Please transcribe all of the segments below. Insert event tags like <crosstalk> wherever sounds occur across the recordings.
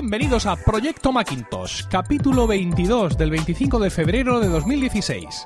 Bienvenidos a Proyecto Macintosh, capítulo 22 del 25 de febrero de 2016.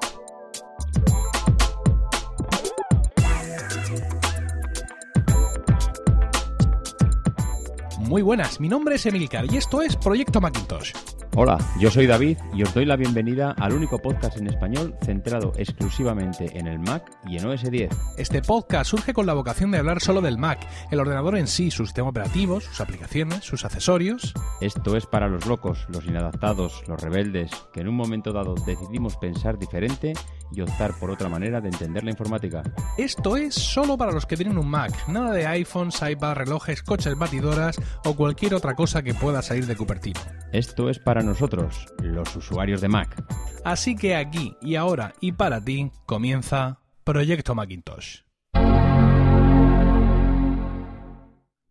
Muy buenas, mi nombre es Emilcar y esto es Proyecto Macintosh. Hola, yo soy David y os doy la bienvenida al único podcast en español centrado exclusivamente en el Mac y en OS 10. Este podcast surge con la vocación de hablar solo del Mac, el ordenador en sí, su sistema operativo, sus aplicaciones, sus accesorios. Esto es para los locos, los inadaptados, los rebeldes, que en un momento dado decidimos pensar diferente y optar por otra manera de entender la informática. Esto es solo para los que tienen un Mac, nada de iPhones, iPads, relojes, coches batidoras o cualquier otra cosa que pueda salir de Cupertino. Esto es para nosotros, los usuarios de Mac. Así que aquí y ahora y para ti comienza Proyecto Macintosh.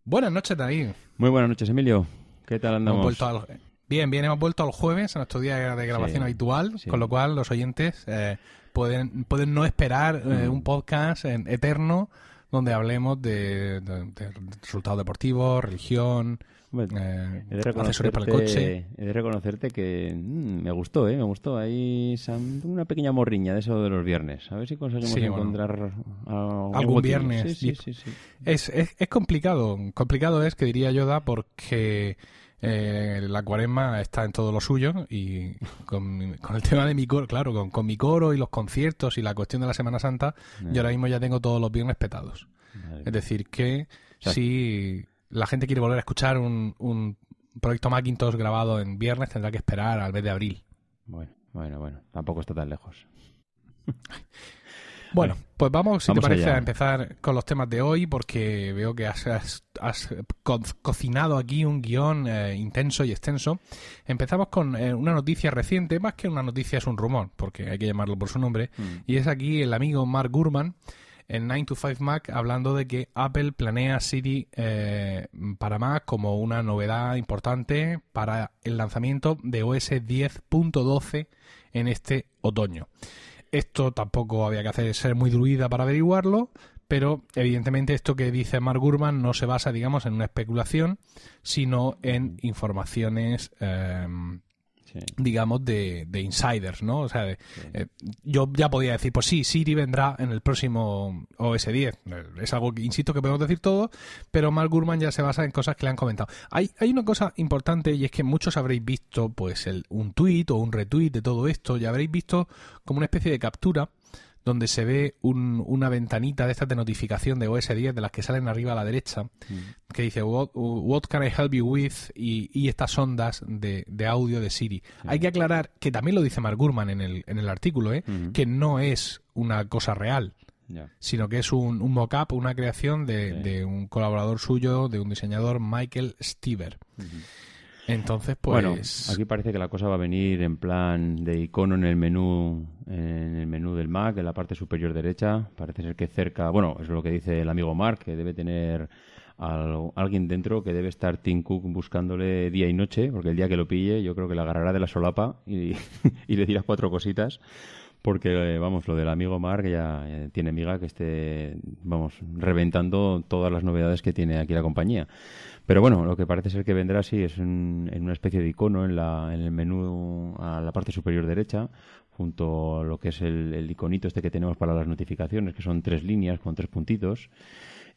Buenas noches, David. Muy buenas noches, Emilio. ¿Qué tal andamos? Hemos vuelto al- Bien, bien, hemos vuelto al jueves, a nuestro día de grabación Sí, habitual, sí. con lo cual los oyentes eh, pueden, pueden no esperar eh, Mm. un podcast en- eterno donde hablemos de, de- de resultados deportivos, religión, Hombre, eh, He de, accesorios para el coche. he de reconocerte que mm, me gustó, ¿eh? Me gustó. Hay sam- una pequeña morriña de eso de los viernes. A ver si conseguimos Sí, bueno. encontrar algún, viernes. Sí, sí. Es, es, es complicado. Complicado es que diría Yoda porque eh, la cuaresma está en todo lo suyo y con, con el <laughs> tema de mi coro, claro, con, con mi coro y los conciertos y la cuestión de la Semana Santa, yo ahora mismo ya tengo todos los viernes petados. Vale. Es decir, que sea- si la gente quiere volver a escuchar un, un proyecto Macintosh grabado en viernes, tendrá que esperar al mes de abril. Bueno, bueno, bueno. Tampoco está tan lejos. <laughs> Bueno, pues vamos, si Vamos te parece, allá. a empezar con los temas de hoy, porque veo que has, has- has co- cocinado aquí un guion eh, intenso y extenso. Empezamos con eh, una noticia reciente, más que una noticia es un rumor, porque hay que llamarlo por su nombre, y es aquí el amigo Mark Gurman en 9 to 5 Mac hablando de que Apple planea Siri eh, para Mac como una novedad importante para el lanzamiento de OS 10.12 en este otoño. Esto tampoco había que hacer ser muy druida para averiguarlo, pero evidentemente esto que dice Mark Gurman no se basa, digamos, en una especulación, sino en informaciones, eh, Sí. digamos, de, de insiders, ¿no? O sea, de- eh, yo ya podía decir, pues sí, Siri vendrá en el próximo OS 10. Eh, Es algo que, insisto, que podemos decir todo, pero Mark Gurman ya se basa en cosas que le han comentado. Hay, hay una cosa importante y es que muchos habréis visto, pues, el, un tweet o un retweet de todo esto y habréis visto como una especie de captura donde se ve un- una ventanita de estas de notificación de OS 10 de las que salen arriba a la derecha que dice what, what can I help you with y, y estas ondas de, de audio de Siri. Hay que aclarar que también lo dice Mark Gurman en el, en el artículo, ¿eh? Que no es una cosa real, sino que es un, un mock-up, una creación de, Sí. de un colaborador suyo, de un diseñador, Michael Stever. Entonces, pues... Bueno, aquí parece que la cosa va a venir en plan de icono en el menú, en el menú del Mac, en la parte superior derecha. Parece ser que cerca, bueno, es lo que dice el amigo Mark, que debe tener al- alguien dentro que debe estar Tim Cook buscándole día y noche, porque el día que lo pille yo creo que le agarrará de la solapa y, <laughs> y le dirá cuatro cositas. Porque, eh, vamos, lo del amigo Mark ya eh, tiene miga que esté, vamos, reventando todas las novedades que tiene aquí la compañía. Pero bueno, lo que parece ser que vendrá sí es en una especie de icono en, la, en el menú a la parte superior derecha, junto a lo que es el, el iconito este que tenemos para las notificaciones, que son tres líneas con tres puntitos.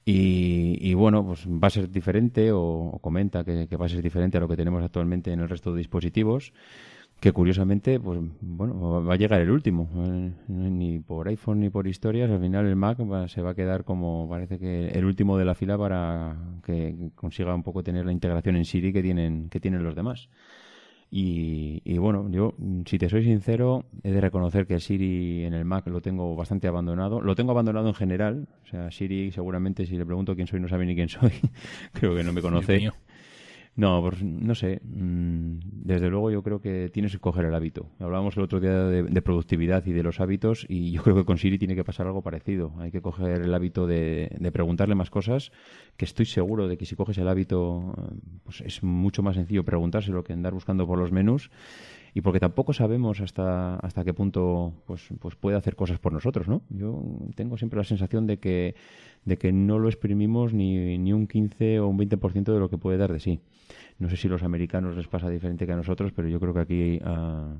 Y, y bueno, pues va a ser diferente, o, o comenta que, que va a ser diferente a lo que tenemos actualmente en el resto de dispositivos que curiosamente, pues bueno, va a llegar el último. Eh, Ni por iPhone ni por historias, al final el Mac va- se va a quedar como parece que el último de la fila para que consiga un poco tener la integración en Siri que tienen, que tienen los demás. Y, y bueno, yo, mm, si te soy sincero, he de reconocer que Siri en el Mac lo tengo bastante abandonado. Lo tengo abandonado en general. O sea, Siri seguramente si le pregunto quién soy no sabe ni quién soy. <laughs> Creo que no me conoce. No, pues no sé. Desde luego yo creo que tienes que coger el hábito. Hablábamos el otro día de, productividad y de los hábitos y yo creo que con Siri tiene que pasar algo parecido. Hay que coger el hábito de, de preguntarle más cosas, que estoy seguro de que si coges el hábito, pues es mucho más sencillo preguntárselo que andar buscando por los menús. Y porque tampoco sabemos hasta, hasta qué punto pues, pues puede hacer cosas por nosotros, ¿no? Yo tengo siempre la sensación de que, de que no lo exprimimos ni, ni un 15 o un 20% de lo que puede dar de sí. No sé si a los americanos les pasa diferente que a nosotros, pero yo creo que aquí a,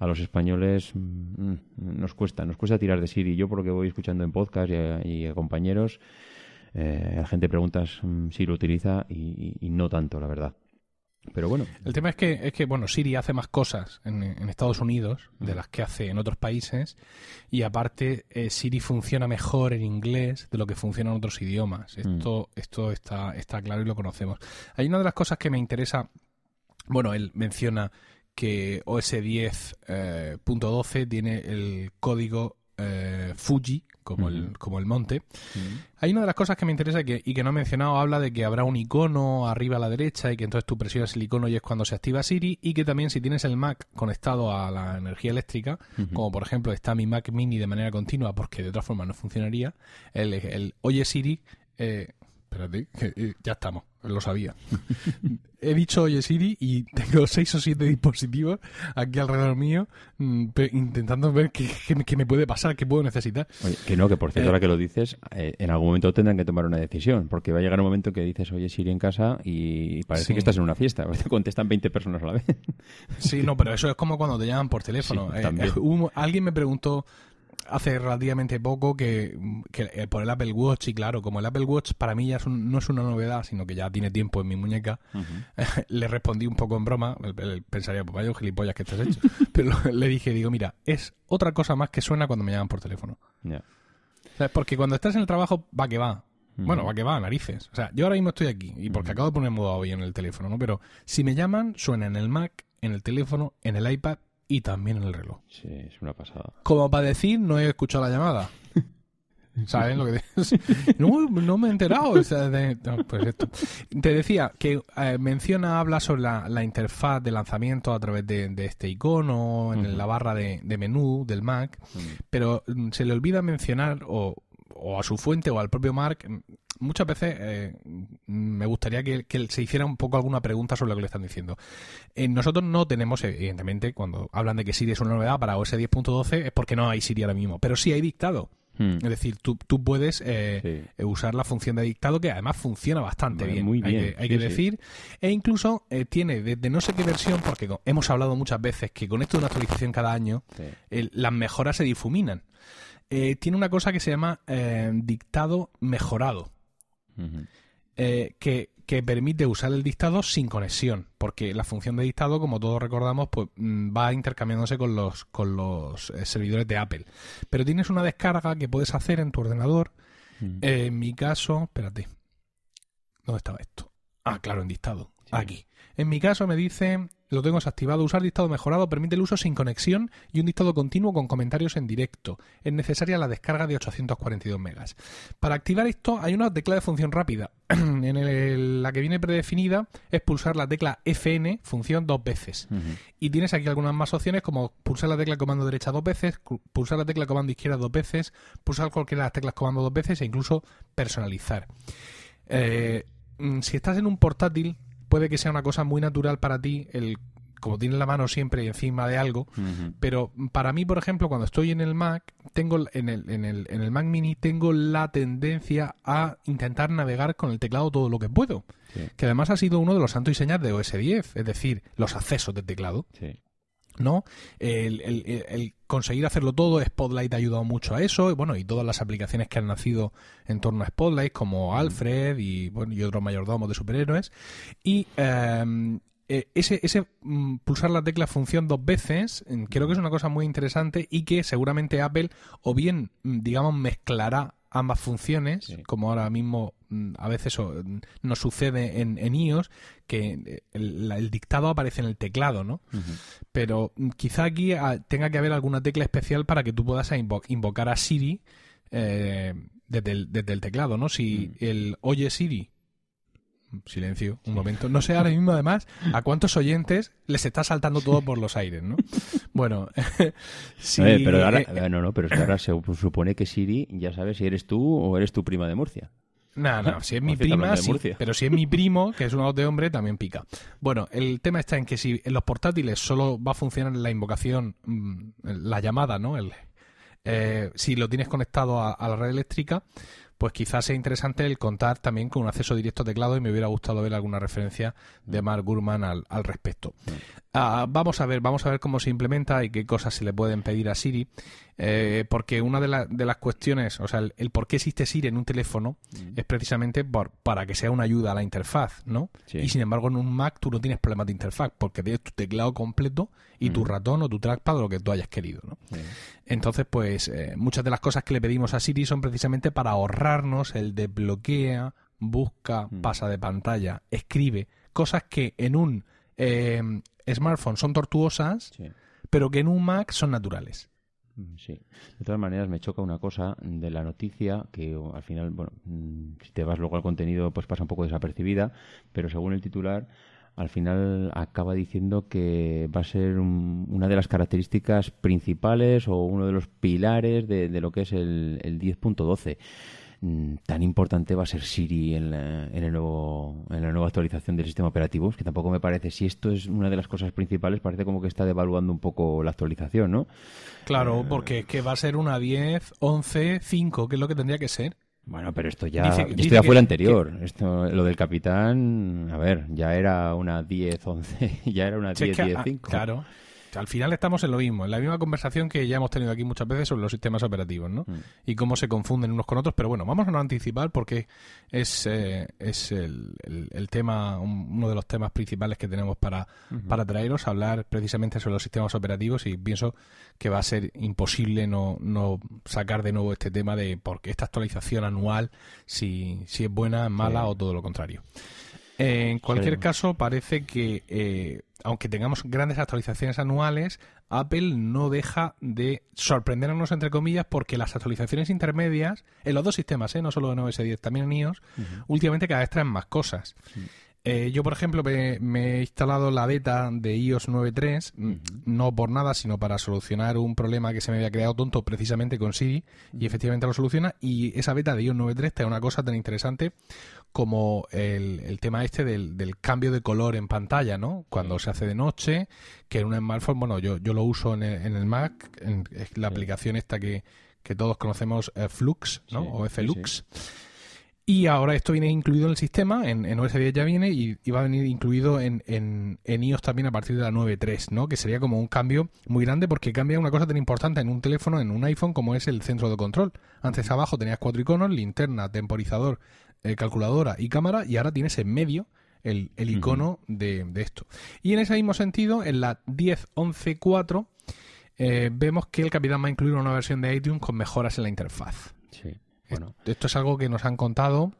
a los españoles mm, nos cuesta, nos cuesta tirar de Siri. Yo por lo que voy escuchando en podcast y a, compañeros, eh, la gente pregunta mm, si lo utiliza y, no tanto, la verdad. Pero bueno. El tema es que, es que bueno, Siri hace más cosas en, Estados Unidos de las que hace en otros países y aparte eh, Siri funciona mejor en inglés de lo que funciona en otros idiomas. Esto, esto está, está claro y lo conocemos. Hay una de las cosas que me interesa, bueno, él menciona que OS 10.12 eh, tiene el código eh, Fuji, como, el, como el monte. Hay una de las cosas que me interesa que, y que no he mencionado, habla de que habrá un icono arriba a la derecha y que entonces tú presionas el icono y es cuando se activa Siri y que también si tienes el Mac conectado a la energía eléctrica, como por ejemplo está mi Mac mini de manera continua porque de otra forma no funcionaría, el, el Oye Siri... Eh, espérate, eh, ya estamos, lo sabía. <laughs> He dicho Oye Siri y tengo seis o siete dispositivos aquí alrededor mío mm, intentando ver qué, me puede pasar, qué puedo necesitar. que no, que por cierto, eh, ahora que lo dices, eh, en algún momento tendrán que tomar una decisión, porque va a llegar un momento que dices Oye Siri en casa y parece que estás en una fiesta, te <laughs> contestan 20 personas a la vez. Sí, no, pero eso es como cuando te llaman por teléfono. alguien me preguntó hace relativamente poco que, eh, por el Apple Watch, y claro, como el Apple Watch para mí ya no es una novedad, sino que ya tiene tiempo en mi muñeca, <laughs> le respondí un poco en broma, él, pensaría, pues vaya gilipollas que estás hecho, <laughs> pero <laughs> le dije, digo, mira, es otra cosa más que suena cuando me llaman por teléfono. Porque cuando estás en el trabajo, va que va. Bueno, va que va, narices. O sea, yo ahora mismo estoy aquí, y porque acabo de poner modo hoy en el teléfono, ¿no? Pero si me llaman, suena en el Mac, en el teléfono, en el iPad y también en el reloj. Sí, es una pasada. Como para decir, no he escuchado la llamada. <laughs> ¿Sabes lo que <laughs> no, no me he enterado. pues esto. Te decía que eh, menciona, habla sobre la, interfaz de lanzamiento a través de, este icono, en la barra de, menú del Mac, pero mm, se le olvida mencionar, o, o a su fuente o al propio Mark, muchas veces eh, me gustaría que, se hiciera un poco alguna pregunta sobre lo que le están diciendo. Eh, nosotros no tenemos, evidentemente, cuando hablan de que Siri es una novedad para OS 10.12 es porque no hay Siri ahora mismo, pero sí hay dictado. Hmm. Es decir, tú, tú puedes eh, usar la función de dictado que además funciona bastante bien, muy bien. Hay que, decir. E incluso tiene desde no sé qué versión, porque hemos hablado muchas veces que con esto de una actualización cada año, las mejoras se difuminan. Tiene una cosa que se llama dictado mejorado. Eh, que, permite usar el dictado sin conexión, porque la función de dictado, como todos recordamos, pues mm, va intercambiándose con los, con los eh, servidores de Apple. Pero tienes una descarga que puedes hacer en tu ordenador. Eh, en mi caso, espérate, ¿dónde estaba esto? Ah, claro, en dictado. Aquí. En mi caso me dice lo tengo desactivado. Usar dictado mejorado permite el uso sin conexión y un dictado continuo con comentarios en directo. Es necesaria la descarga de 842 megas. Para activar esto hay una tecla de función rápida. <clears throat> en la que viene predefinida es pulsar la tecla FN, función dos veces. Y tienes aquí algunas más opciones como pulsar la tecla comando derecha dos veces, pulsar la tecla comando izquierda dos veces, pulsar cualquiera de las teclas comando dos veces e incluso personalizar. Eh, mm, si estás en un portátil, puede que sea una cosa muy natural para ti el como tienes la mano siempre encima de algo, pero para mí, por ejemplo, cuando estoy en el Mac, tengo en el, en el, en el Mac Mini tengo la tendencia a intentar navegar con el teclado todo lo que puedo, que además ha sido uno de los santos y señas de OS 10, es decir, los accesos de teclado. ¿No? El, conseguir hacerlo todo, Spotlight ha ayudado mucho a eso, y bueno, y todas las aplicaciones que han nacido en torno a Spotlight, como Alfred y, bueno, y otros mayordomos de superhéroes. Y em, e, ese, ese mm, pulsar la tecla función dos veces, creo que es una cosa muy interesante y que seguramente Apple o bien, mm, digamos, mezclará ambas funciones, como ahora mismo mm, a veces nos sucede en, en iOS, que el, dictado aparece en el teclado, ¿no? Pero mm, quizá aquí ah, tenga que haber alguna tecla especial para que tú puedas invocar a Siri eh, desde, el, teclado, ¿no? Si mm. el oye Siri silencio, un momento. No sé ahora mismo, además, a cuántos oyentes les está saltando todo por los aires, ¿no? <laughs> Bueno, <laughs> sí. pero ahora, eh, no, no, pero es que ahora se supone que Siri ya sabe si eres tú o eres tu prima de Murcia. No, no, <laughs> si es mi prima, sí, pero si es mi primo, que es un voz de hombre, también pica. Bueno, el tema está en que si en los portátiles solo va a funcionar la invocación, mm, la llamada, ¿no? El, eh, si lo tienes conectado a, la red eléctrica, pues quizás sea interesante el contar también con un acceso directo a teclado y me hubiera gustado ver alguna referencia de Mark Gurman al, respecto. Ah, vamos a ver, vamos a ver cómo se implementa y qué cosas se le pueden pedir a Siri, eh, porque una de, las cuestiones, o sea, el, por qué existe Siri en un teléfono es precisamente por, para que sea una ayuda a la interfaz, ¿no? Y sin embargo en un Mac tú no tienes problemas de interfaz, porque tienes tu teclado completo y tu ratón o tu trackpad o lo que tú hayas querido, ¿no? Entonces, pues eh, muchas de las cosas que le pedimos a Siri son precisamente para ahorrarnos el de bloquea, busca, mm. pasa de pantalla, escribe, cosas que en un eh, smartphone son tortuosas, pero que en un Mac son naturales. Mm, sí. De todas maneras, me choca una cosa de la noticia que al final, bueno, mm, si te vas luego al contenido, pues pasa un poco desapercibida, pero según el titular, al final acaba diciendo que va a ser una de las características principales o uno de los pilares de, lo que es el, 10.12 mm, tan importante va a ser Siri en la, en, el nuevo, en la nueva actualización del sistema operativo, que tampoco me parece, si esto es una de las cosas principales, parece como que está devaluando un poco la actualización, ¿no? Claro, porque es que va a ser una 10, 11, 5, que es lo que tendría que ser. Bueno, pero esto ya, esto ya fue el anterior. Esto, lo del capitán, a ver, ya era una 10, 11, <laughs> ya era una 10, 10, 5. Claro, al final estamos en lo mismo, en la misma conversación que ya hemos tenido aquí muchas veces sobre los sistemas operativos, ¿no? Mm. Y cómo se confunden unos con otros, pero bueno, vamos a no anticipar porque es, eh, es el, el, tema, uno de los temas principales que tenemos para, para traeros, hablar precisamente sobre los sistemas operativos y pienso que va a ser imposible no, no sacar de nuevo este tema de por qué esta actualización anual, si, si es buena, mala o todo lo contrario. En cualquier caso, parece que, eh, aunque tengamos grandes actualizaciones anuales, Apple no deja de sorprendernos, entre comillas, porque las actualizaciones intermedias, en los dos sistemas, ¿eh? no solo en OS 10, también en iOS, últimamente cada vez traen más cosas. Eh, yo, por ejemplo, me, he instalado la beta de iOS 9.3, mm, no por nada, sino para solucionar un problema que se me había creado tonto precisamente con Siri, y efectivamente lo soluciona. Y esa beta de iOS 9.3 trae una cosa tan interesante como el, tema este del, cambio de color en pantalla, ¿no? Cuando se hace de noche, que en un smartphone, bueno, yo, yo lo uso en el, Mac, en, la aplicación esta que, todos conocemos, eh, Flux, ¿no? o Flux. Y ahora esto viene incluido en el sistema, en, en OS 10 ya viene y, va a venir incluido en, en, iOS también a partir de la 9.3, ¿no? Que sería como un cambio muy grande porque cambia una cosa tan importante en un teléfono, en un iPhone, como es el centro de control. Antes abajo tenías cuatro iconos, linterna, temporizador, eh, calculadora y cámara, y ahora tienes en medio el, el icono de, esto. Y en ese mismo sentido, en la 10.11.4 eh, vemos que el Capitán va a incluir una versión de iTunes con mejoras en la interfaz. Sí. Bueno. Esto es algo que nos han contado.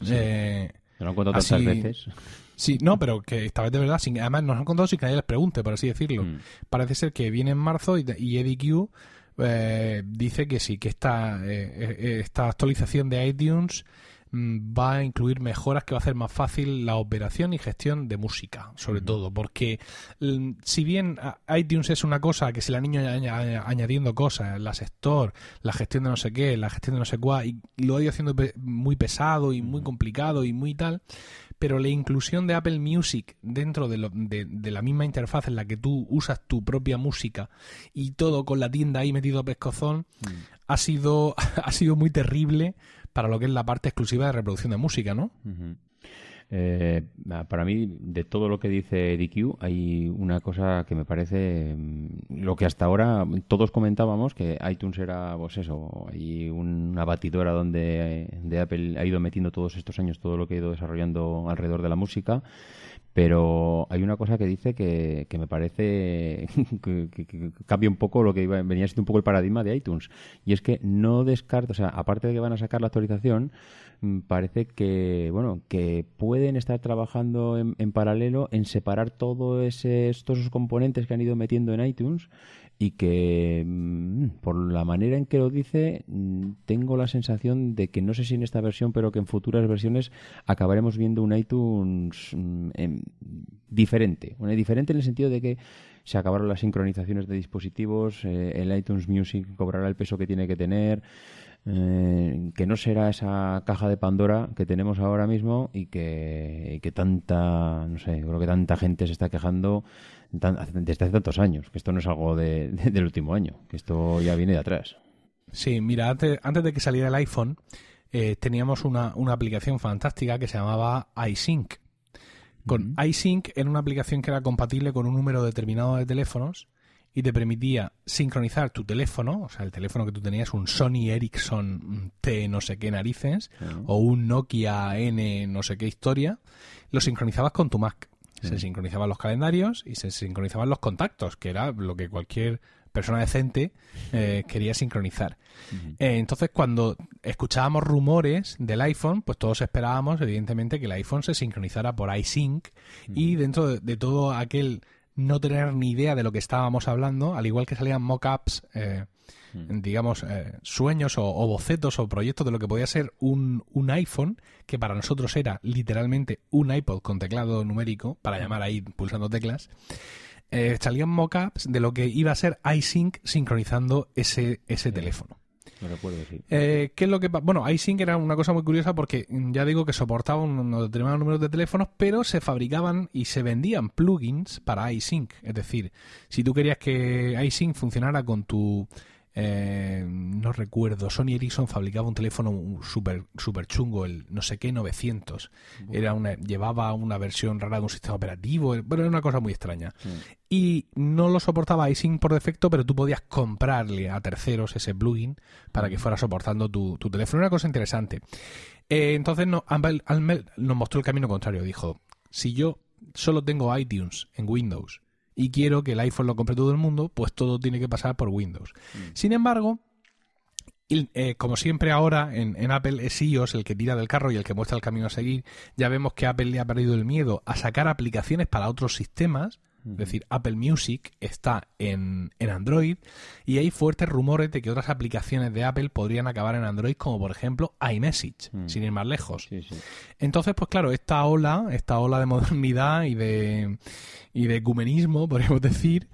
Eh, lo han contado tantas veces. Sí, no, pero que esta vez de verdad, además nos han contado sin que nadie les pregunte, por así decirlo. Mm. Parece ser que viene en marzo y, y Eddie Q eh, dice que sí, que esta, eh, esta actualización de iTunes va a incluir mejoras que va a hacer más fácil la operación y gestión de música, sobre todo, porque mm, si bien iTunes es una cosa que se le han ido añadiendo cosas, la sector, la gestión de no sé qué, la gestión de no sé cuál, y lo ha ido haciendo muy pesado y muy complicado y muy tal, pero la inclusión de Apple Music dentro de, de, la misma interfaz en la que tú usas tu propia música y todo con la tienda ahí metido a pescozón, mm. ha, sido, <laughs> ha sido muy terrible para lo que es la parte exclusiva de reproducción de música, ¿no? Eh, para mí, de todo lo que dice DQ, hay una cosa que me parece mm, lo que hasta ahora todos comentábamos, que iTunes era, pues eso, hay una batidora donde de Apple ha ido metiendo todos estos años todo lo que ha ido desarrollando alrededor de la música pero hay una cosa que dice que, me parece <laughs> que, cambia un poco lo que iba, venía siendo un poco el paradigma de iTunes. Y es que no descarto, o sea, aparte de que van a sacar la actualización, parece que, bueno, que pueden estar trabajando en, en paralelo en separar todos esos componentes que han ido metiendo en iTunes y que mm, por la manera en que lo dice mm, tengo la sensación de que no sé si en esta versión pero que en futuras versiones acabaremos viendo un iTunes mm, diferente. Diferente en el sentido de que se acabaron las sincronizaciones de dispositivos eh, el iTunes Music cobrará el peso que tiene que tener eh, que no será esa caja de Pandora que tenemos ahora mismo y que, que tanta, no sé, creo que tanta gente se está quejando desde hace tantos años, que esto no es algo de, del último año, que esto ya viene de atrás. Sí, mira, antes, antes de que saliera el iPhone, eh, teníamos una, una, aplicación fantástica que se llamaba iSync. Con iSync era una aplicación que era compatible con un número determinado de teléfonos y te permitía sincronizar tu teléfono, o sea, el teléfono que tú tenías, un Sony Ericsson T no sé qué narices, o un Nokia N no sé qué historia, lo sincronizabas con tu Mac. Se sincronizaban los calendarios y se sincronizaban los contactos, que era lo que cualquier persona decente eh, quería sincronizar. Eh, entonces, cuando escuchábamos rumores del iPhone, pues todos esperábamos, evidentemente, que el iPhone se sincronizara por iSync y dentro de, todo aquel no tener ni idea de lo que estábamos hablando, al igual que salían mockups, eh, digamos, eh, sueños o, bocetos o proyectos de lo que podía ser un, un, iPhone, que para nosotros era literalmente un iPod con teclado numérico, para llamar ahí pulsando teclas, eh, salían mockups de lo que iba a ser iSync sincronizando ese, ese teléfono. Recuerdo, eh, ¿Qué es lo que Bueno, iSync era una cosa muy curiosa porque mm, ya digo que soportaba unos determinados números de teléfonos, pero se fabricaban y se vendían plugins para iSync. Es decir, si tú querías que iSync funcionara con tu eh, no recuerdo, Sony Ericsson fabricaba un teléfono súper super chungo, el no sé qué 900. Era una, llevaba una versión rara de un sistema operativo, bueno, era una cosa muy extraña. Y no lo soportaba iSync por defecto, pero tú podías comprarle a terceros ese plugin para que fuera soportando tu, teléfono. Una cosa interesante. Eh, entonces no, nos mostró el camino contrario. Dijo, si yo solo tengo iTunes en Windows y quiero que el iPhone lo compre todo el mundo, pues todo tiene que pasar por Windows. Mm. Sin embargo, eh, como siempre ahora en, Apple es iOS el que tira del carro y el que muestra el camino a seguir, ya vemos que Apple le ha perdido el miedo a sacar aplicaciones para otros sistemas. Es decir, Apple Music está en, Android y hay fuertes rumores de que otras aplicaciones de Apple podrían acabar en Android, como por ejemplo iMessage, sin ir más lejos. Entonces, pues claro, esta ola, esta ola de modernidad y de, y de ecumenismo, <laughs> podríamos decir,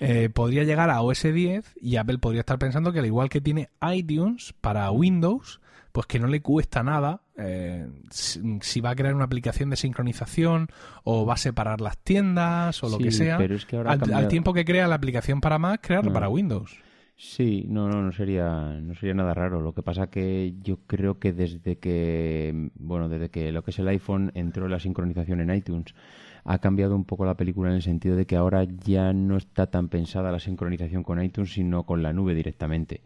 eh, podría llegar a OS 10 y Apple podría estar pensando que al igual que tiene iTunes para Windows, pues que no le cuesta nada eh, si, va a crear una aplicación de sincronización o va a separar las tiendas o lo que sea. Pero es que ahora al, tiempo que crea la aplicación para Mac, crearlo para Windows. Sí, no, no, no sería, no sería nada raro. Lo que pasa que yo creo que desde que, bueno, desde que lo que es el iPhone entró la sincronización en iTunes, ha cambiado un poco la película en el sentido de que ahora ya no está tan pensada la sincronización con iTunes, sino con la nube directamente.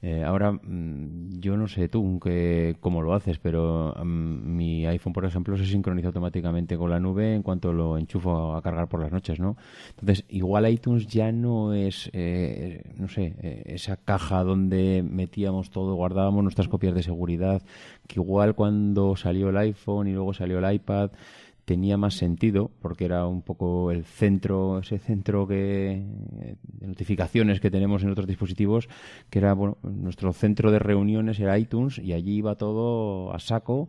Eh, ahora, mm, yo no sé tú que, cómo lo haces, pero mm, mi iPhone, por ejemplo, se sincroniza automáticamente con la nube en cuanto lo enchufo a cargar por las noches, ¿no? Entonces, igual iTunes ya no es, eh, no sé, eh, esa caja donde metíamos todo, guardábamos nuestras copias de seguridad, que igual cuando salió el iPhone y luego salió el iPad, tenía más sentido porque era un poco el centro, ese centro que, de notificaciones que tenemos en otros dispositivos, que era bueno, nuestro centro de reuniones era iTunes y allí iba todo a saco.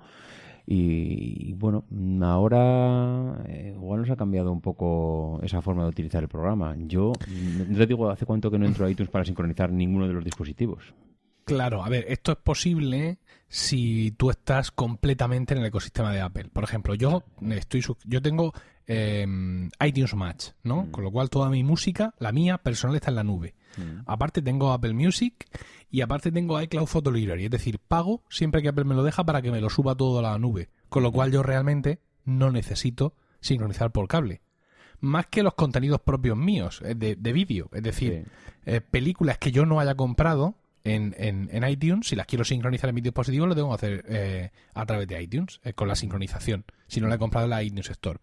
Y, bueno, ahora eh, igual nos ha cambiado un poco esa forma de utilizar el programa. Yo no te digo hace cuánto que no entro a iTunes para sincronizar ninguno de los dispositivos. Claro, a ver, esto es posible si tú estás completamente en el ecosistema de Apple. Por ejemplo, yo estoy yo tengo em, iTunes Match, ¿no? Mm. Con lo cual toda mi música, la mía personal está en la nube. Mm. Aparte tengo Apple Music y aparte tengo iCloud Photo Library, es decir, pago siempre que Apple me lo deja para que me lo suba todo a la nube. Con lo cual yo realmente no necesito sincronizar por cable más que los contenidos propios míos eh, de, de vídeo. Es decir, eh, películas que yo no haya comprado, en, en, iTunes, si las quiero sincronizar en mi dispositivo, lo tengo que hacer eh, a través de iTunes, eh, con la sincronización, si no la he comprado en la iTunes Store.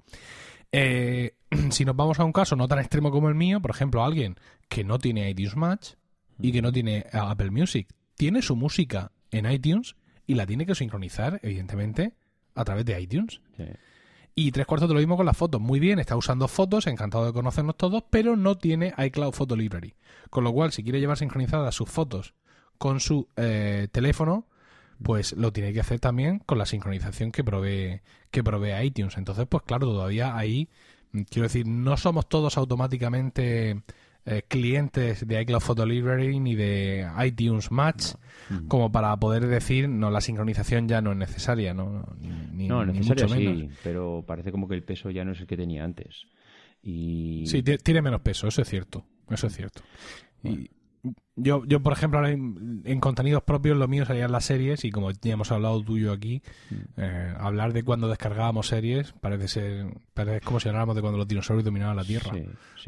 Eh, <clears throat> si nos vamos a un caso no tan extremo como el mío, por ejemplo, alguien que no tiene iTunes Match y que no tiene Apple Music, tiene su música en iTunes y la tiene que sincronizar, evidentemente, a través de iTunes. Y tres cuartos de lo mismo con las fotos. Muy bien, está usando fotos, encantado de conocernos todos, pero no tiene iCloud Photo Library. Con lo cual, si quiere llevar sincronizadas sus fotos con su eh, teléfono, pues lo tiene que hacer también con la sincronización que provee, que provee iTunes. Entonces, pues claro, todavía ahí, quiero decir, no somos todos automáticamente eh, clientes de iCloud Photo Library ni de iTunes Match como para poder decir no la sincronización ya no es necesaria no ni, no necesaria sí pero parece como que el peso ya no es el que tenía antes. Y sí tiene menos peso eso es cierto eso es cierto. Y yo, yo, por ejemplo, en, contenidos propios lo mío serían las series y como ya hemos hablado tuyo aquí, mm. eh, hablar de cuando descargábamos series parece ser parece como si habláramos de cuando los dinosaurios dominaban la Tierra.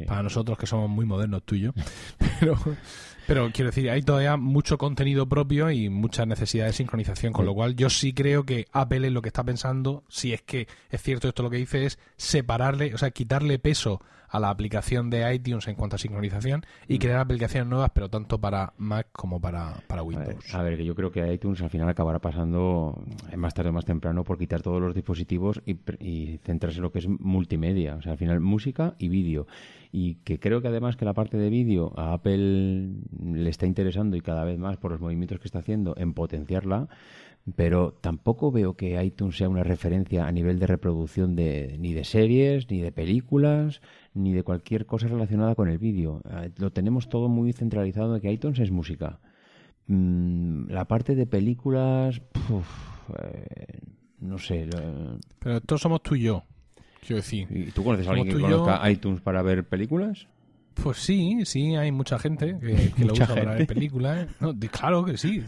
Para nosotros que somos muy modernos, tuyo. <laughs> Pero, pero quiero decir, hay todavía mucho contenido propio y mucha necesidad de sincronización, con lo cual yo sí creo que Apple es lo que está pensando, si es que es cierto esto lo que dice, es separarle, o sea, quitarle peso a la aplicación de iTunes en cuanto a sincronización y mm. crear aplicaciones nuevas, pero tanto para Mac como para, para Windows. A ver, que yo creo que iTunes al final acabará pasando más tarde o más temprano por quitar todos los dispositivos y, y centrarse en lo que es multimedia, o sea, al final música y vídeo. Y que creo que además que la parte de vídeo a Apple le está interesando y cada vez más por los movimientos que está haciendo en potenciarla pero tampoco veo que iTunes sea una referencia a nivel de reproducción de, ni de series, ni de películas, ni de cualquier cosa relacionada con el vídeo. Eh, lo tenemos todo muy centralizado de que iTunes es música. Mm, la parte de películas, eh, no sé. Pero todos somos tú y yo, quiero decir. ¿Y tú conoces a alguien que conozca iTunes para ver películas? Pues sí, sí, hay mucha gente que, <laughs> lo usa para ver películas. No, claro que sí.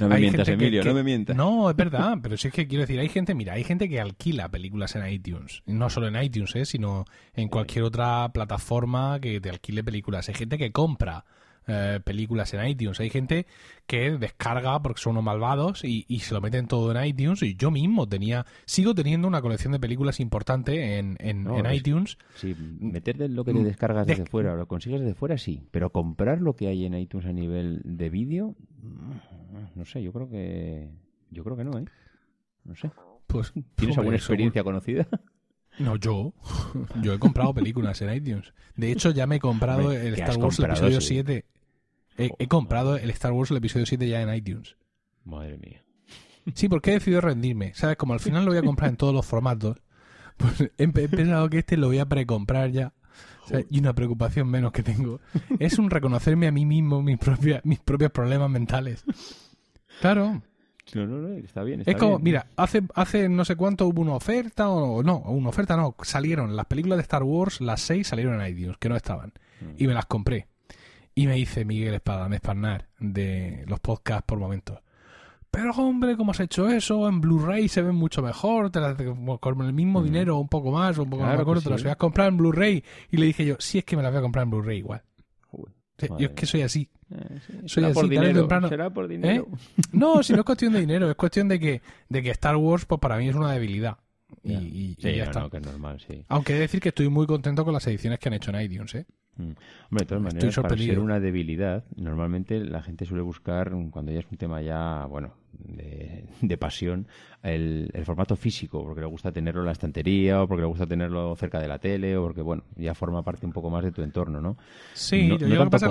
no me mientas, Emilio, no me mientas. No, es verdad, pero sí es que quiero decir, hay gente, mira, hay gente que alquila películas en iTunes. No solo en iTunes, ¿eh? sino en cualquier otra plataforma que te alquile películas. Hay gente que compra eh, películas en iTunes. Hay gente que descarga porque son unos malvados y, se lo meten todo en iTunes. Y yo mismo tenía, sigo teniendo una colección de películas importante en, en, iTunes. Sí, meter lo que te mm, descargas desde fuera o lo consigues desde fuera, sí. Pero comprar lo que hay en iTunes a nivel de vídeo, mm, no sé, yo creo que. Yo creo que no, ¿eh? No sé. Pues, ¿Tienes alguna experiencia conocida? <laughs> No, yo. Yo he comprado películas en iTunes. De hecho, ya me he comprado el Star Wars el episodio 7. He, comprado el Star Wars el episodio 7 ya en iTunes. Madre mía. Sí, porque he decidido rendirme. ¿Sabes? Como al final lo voy a comprar en todos los formatos, pues he, pensado que este lo voy a precomprar ya. y una preocupación menos que tengo. Es un reconocerme a mí mismo mis, mis propios problemas mentales. Claro. No, no, no, está bien. es como, mira, hace, hace no sé cuánto hubo una oferta, o no, una oferta no, salieron las películas de Star Wars, las seis salieron en iTunes, que no estaban. Mm. Y me las compré. Y me dice Miguel Espada, me Esparnar, de los podcasts por momentos. Pero hombre, ¿cómo has hecho eso? En Blu-ray se ven mucho mejor, te las, con el mismo mm. dinero, un poco más, un poco más, me acuerdo, te las voy a comprar en Blu-ray. Y le dije yo, sí es que me las voy a comprar en Blu-ray igual. yo es que soy así. Eh, soy así, por dinero. Será por dinero. ¿Eh? <laughs> No, si no es cuestión de <laughs> dinero, es cuestión de que, de que Star Wars, pues para mí es una debilidad. Y, ya está. que es normal, sí. Aunque he de decir que estoy muy contento con las ediciones que han hecho en iTunes, ¿eh? Mm. Hombre, de todas maneras, para ser una debilidad, normalmente la gente suele buscar, cuando ya es un tema ya, bueno, de, pasión, el, formato físico, porque le gusta tenerlo en la estantería, o porque le gusta tenerlo cerca de la tele, o porque, bueno, ya forma parte un poco más de tu entorno, ¿no? Sí, yo, lo que pasa,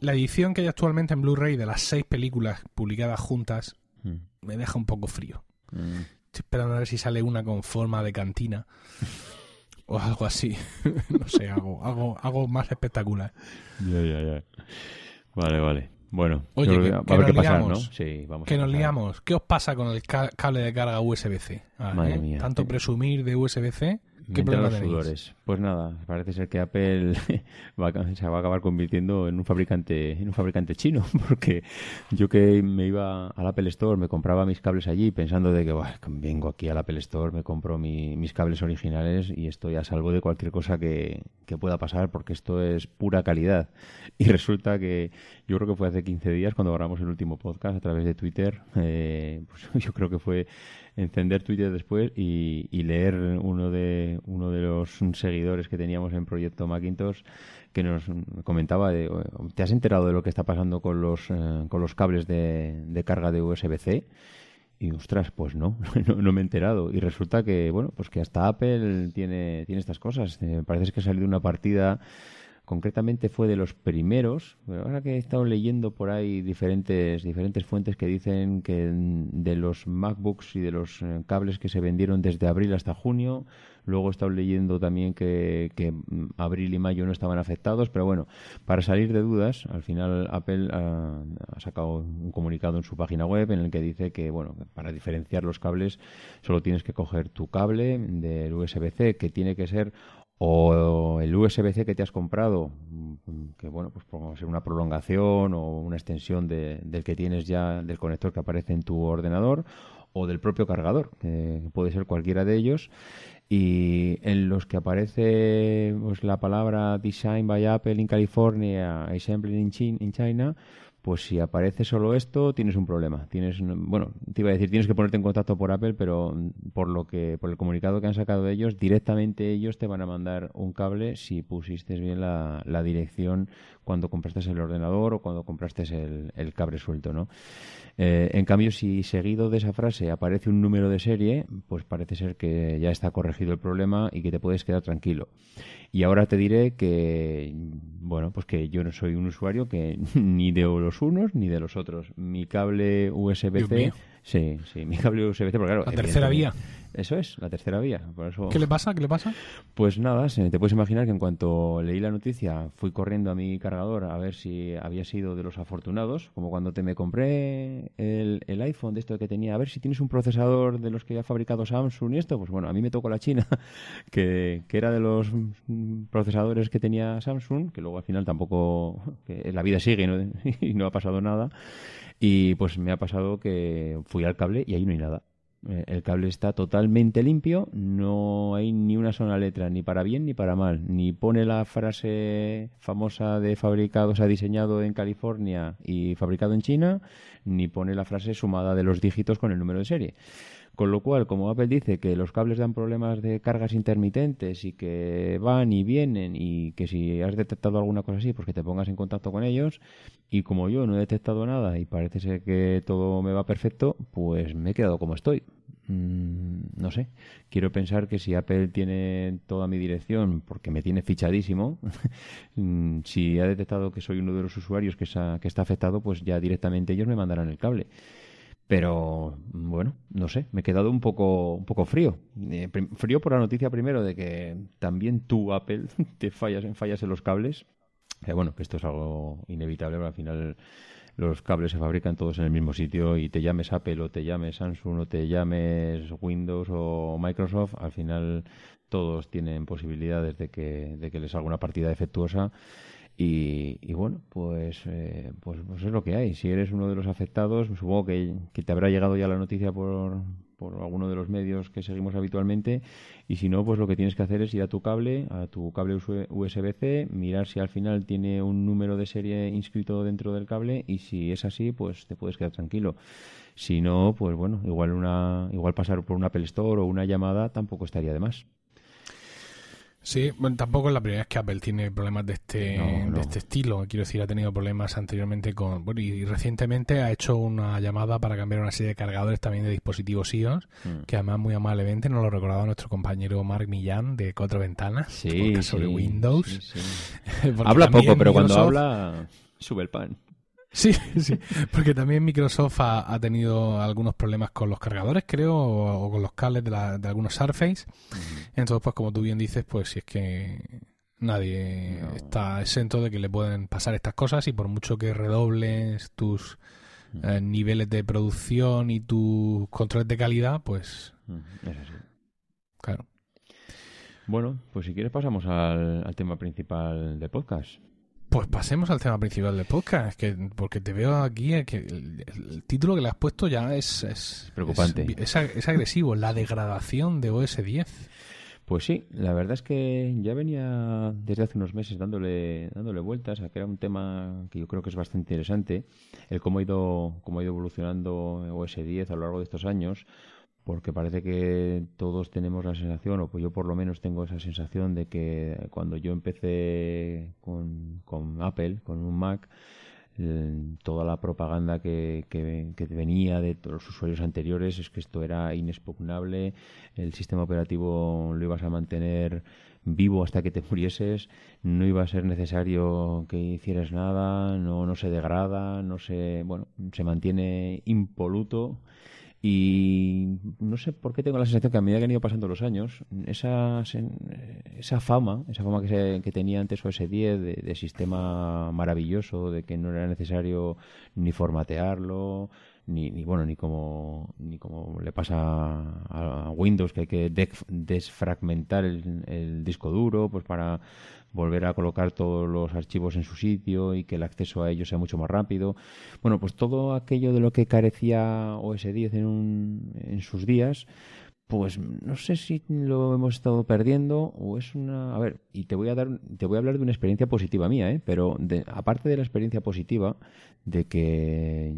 la, edición que hay actualmente en Blu-ray de las seis películas publicadas juntas mm. me deja un poco frío. Mm. Estoy esperando a ver si sale una con forma de cantina <laughs> o algo así. <laughs> no sé, algo, algo, algo más espectacular. Ya, ya, ya. Vale, vale. Bueno, Oye, que, nos liamos, Sí, vamos que nos liamos. ¿Qué os pasa con el cable de carga USB-C? Madre ¿eh? mía. Tanto presumir de USB-C ¿Qué los Pues nada, parece ser que Apple <laughs> va a, se va a acabar convirtiendo en un fabricante en un fabricante chino, <laughs> porque yo que me iba al Apple Store, me compraba mis cables allí pensando de que vengo aquí al Apple Store, me compro mis cables originales y estoy a salvo de cualquier cosa que, pueda pasar porque esto es pura calidad. <laughs> Y resulta que yo creo que fue hace 15 días cuando grabamos el último podcast a través de Twitter, eh, pues yo creo que fue encender Twitter después y, leer uno de uno de los seguidores que teníamos en Proyecto Macintosh que nos comentaba de, ¿te has enterado de lo que está pasando con los, eh, con los cables de, carga de USB-C? Y ostras, pues <laughs> no, no, me he enterado. Y resulta que, bueno, pues que hasta Apple tiene, tiene estas cosas. Eh, parece que ha salido una partida concretamente fue de los primeros. ahora que he estado leyendo por ahí diferentes, diferentes fuentes que dicen que de los MacBooks y de los eh, cables que se vendieron desde abril hasta junio, luego he estado leyendo también que, que abril y mayo no estaban afectados, pero bueno, para salir de dudas, al final Apple ha, ha sacado un comunicado en su página web en el que dice que, bueno, para diferenciar los cables solo tienes que coger tu cable del USB-C, que tiene que ser o el USB-C que te has comprado, que bueno, pues puede ser una prolongación o una extensión del que tienes ya del conector que aparece en tu ordenador, o del propio cargador, que puede ser cualquiera de ellos. Y en los que aparece pues, la palabra Design by Apple in California, Assembly in China, pues si aparece solo esto, tienes un problema. Tienes, bueno, te iba a decir, tienes que ponerte en contacto por Apple, pero por lo que, por el comunicado que han sacado de ellos, directamente ellos te van a mandar un cable si pusiste bien la, la dirección cuando compraste el ordenador o cuando compraste el, el cable suelto, ¿no? Eh, en cambio, si seguido de esa frase aparece un número de serie, pues parece ser que ya está corregido el problema y que te puedes quedar tranquilo. Y ahora te diré que, bueno, pues que yo no soy un usuario que <laughs> ni de los unos ni de los otros. Mi cable USB-C Sí, sí, mi cable USB-C, porque claro... La tercera vía. Eso es, la tercera vía. Por eso... ¿Qué le pasa? ¿Qué le pasa? Pues nada, te puedes imaginar que en cuanto leí la noticia fui corriendo a mi cargador a ver si había sido de los afortunados, como cuando te me compré el, el iPhone de esto que tenía, a ver si tienes un procesador de los que ha fabricado Samsung y esto, pues bueno, a mí me tocó la China, <laughs> que, que era de los procesadores que tenía Samsung, que luego al final tampoco, que la vida sigue ¿no? <laughs> y no ha pasado nada. Y pues me ha pasado que fui al cable y ahí no hay nada. Eh, el cable está totalmente limpio, no hay ni una sola letra, ni para bien ni para mal. Ni pone la frase famosa de fabricado, o sea, diseñado en California y fabricado en China, ni pone la frase sumada de los dígitos con el número de serie. Con lo cual, como Apple dice que los cables dan problemas de cargas intermitentes y que van y vienen y que si has detectado alguna cosa así, pues que te pongas en contacto con ellos. Y como yo no he detectado nada y parece ser que todo me va perfecto, pues me he quedado como estoy. Mm, no sé, quiero pensar que si Apple tiene toda mi dirección, porque me tiene fichadísimo, <laughs> mm, si ha detectado que soy uno de los usuarios que, que está afectado, pues ya directamente ellos me mandarán el cable. Pero bueno, no sé, me he quedado un poco, un poco frío. Eh, frío por la noticia primero de que también tú, Apple, <laughs> te fallas, fallas en los cables. Que bueno, que esto es algo inevitable, al final los cables se fabrican todos en el mismo sitio y te llames Apple o te llames Samsung o te llames Windows o Microsoft, al final todos tienen posibilidades de que, de que les salga una partida defectuosa y, bueno, pues, eh, pues, pues, es lo que hay. Si eres uno de los afectados, supongo que, te habrá llegado ya la noticia por, por alguno de los medios que seguimos habitualmente. Y si no, pues lo que tienes que hacer es ir a tu cable, a tu cable USB-C, mirar si al final tiene un número de serie inscrito dentro del cable y si es así, pues te puedes quedar tranquilo. Si no, pues bueno, igual, una, igual pasar por un Apple Store o una llamada tampoco estaría de más. Sí, bueno, tampoco es la primera vez que Apple tiene problemas de este, de este estilo. Quiero decir, ha tenido problemas anteriormente con. Bueno, y, recientemente ha hecho una llamada para cambiar una serie de cargadores también de dispositivos iOS, mm. que además muy amablemente nos lo recordaba nuestro compañero Mark Millán de Cuatro Ventanas, sí, sobre Windows. <laughs> habla poco, pero cuando habla, sube el pan. Sí, <laughs> sí, porque también Microsoft ha, tenido algunos problemas con los cargadores, creo, o, con los cables de, de algunos Surface. Entonces, pues como tú bien dices, pues si es que nadie está exento de que le pueden pasar estas cosas y por mucho que redobles tus eh, niveles de producción y tus controles de calidad, pues... Es así. Claro. Bueno, pues si quieres pasamos al, al tema principal del podcast. Pues pasemos al tema principal del podcast, que, porque te veo aquí que el, título que le has puesto ya es, preocupante. Es, agresivo, la degradación de OS 10. Pues sí, la verdad es que ya venía desde hace unos meses dándole, dándole vueltas a que era un tema que yo creo que es bastante interesante, el cómo ha ido, cómo ha ido evolucionando OS 10 a lo largo de estos años porque parece que todos tenemos la sensación, o pues yo por lo menos tengo esa sensación de que cuando yo empecé con, con Apple, con un Mac, toda la propaganda que, venía de todos los usuarios anteriores es que esto era inexpugnable, el sistema operativo lo ibas a mantener vivo hasta que te <laughs> murieses, no iba a ser necesario que hicieras nada, no, no se degrada, no se, bueno, se mantiene impoluto y no sé por qué tengo la sensación que a medida que han ido pasando los años, esa, esa fama, esa fama que, que tenía antes OS 10 de, de, sistema maravilloso, de que no era necesario ni formatearlo, ni, ni bueno, ni como, ni como le pasa a, Windows, que hay que desfragmentar el, el disco duro, pues para volver a colocar todos los archivos en su sitio y que el acceso a ellos sea mucho más rápido. Bueno, pues todo aquello de lo que carecía OS 10 en, un, en sus días, pues no sé si lo hemos estado perdiendo o es una a ver y te voy a dar te voy a hablar de una experiencia positiva mía ¿eh? pero de, aparte de la experiencia positiva de que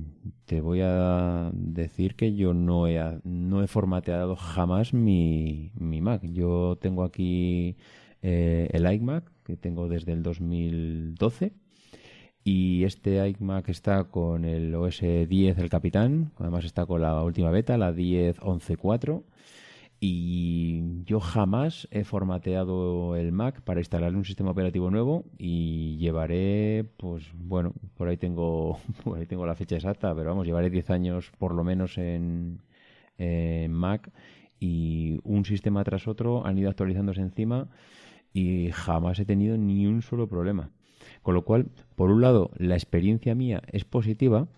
te voy a decir que yo no he no he formateado jamás mi, mi Mac yo tengo aquí eh, el iMac que tengo desde el 2012 y este iMac está con el OS 10 el Capitán, además está con la última beta, la 10.11.4 y yo jamás he formateado el Mac para instalar un sistema operativo nuevo. Y llevaré, pues bueno, por ahí tengo, <laughs> por ahí tengo la fecha exacta, pero vamos, llevaré 10 años por lo menos en, en Mac. Y un sistema tras otro han ido actualizándose encima y jamás he tenido ni un solo problema. Con lo cual, por un lado, la experiencia mía es positiva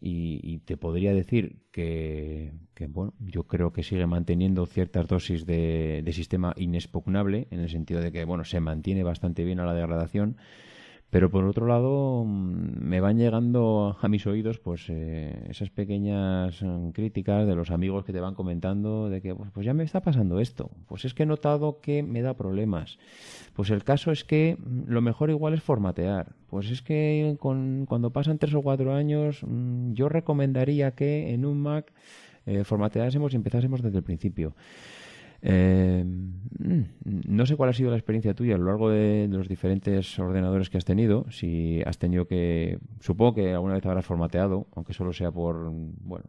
y, te podría decir que, bueno, yo creo que sigue manteniendo ciertas dosis de, de sistema inexpugnable, en el sentido de que, bueno, se mantiene bastante bien a la degradación, pero por otro lado, mm, me van llegando a mis oídos pues eh, esas pequeñas mm, críticas de los amigos que te van comentando de que pues, pues, ya me está pasando esto, pues es que he notado que me da problemas. Pues el caso es que mm, lo mejor igual es formatear. Pues es que con, cuando pasan tres o cuatro años, yo recomendaría que en un Mac eh, formateásemos y empezásemos desde el principio. Eh, mm, no sé cuál ha sido la experiencia tuya a lo largo de, los diferentes ordenadores que has tenido. Si has tenido que. Supongo que alguna vez habrás formateado, aunque solo sea por. Bueno,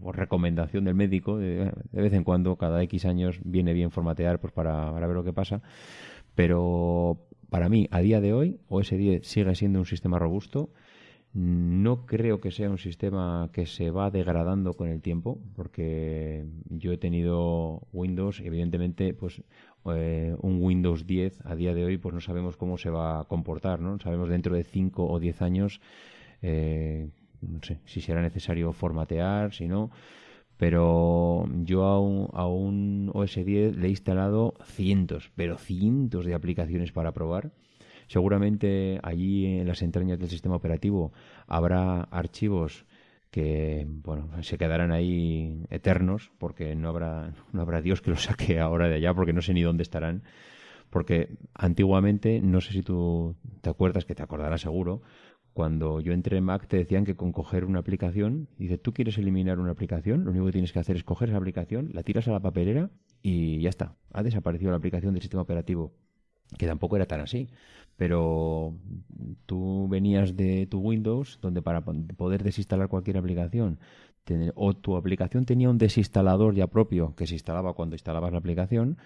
por recomendación del médico. De, vez en cuando, cada X años, viene bien formatear pues para, ver lo que pasa. Pero para mí, a día de hoy, OS 10 sigue siendo un sistema robusto. No creo que sea un sistema que se va degradando con el tiempo, porque yo he tenido Windows, evidentemente, pues eh, un Windows 10 a día de hoy, pues no sabemos cómo se va a comportar, ¿no? Sabemos dentro de 5 o 10 años, eh, no sé, si será necesario formatear, si no. Pero yo a un, a un OS 10 le he instalado cientos, pero cientos de aplicaciones para probar Seguramente allí en las entrañas del sistema operativo habrá archivos que bueno se quedarán ahí eternos porque no habrá no habrá Dios que los saque ahora de allá porque no sé ni dónde estarán. Porque antiguamente no sé si tú te acuerdas que te acordarás seguro cuando yo entré en Mac te decían que con coger una aplicación dice tú quieres eliminar una aplicación lo único que tienes que hacer es coger esa aplicación la tiras a la papelera y ya está ha desaparecido la aplicación del sistema operativo que tampoco era tan así pero tú venías de tu Windows, donde para poder desinstalar cualquier aplicación, o tu aplicación tenía un desinstalador ya propio que se instalaba cuando instalabas la aplicación,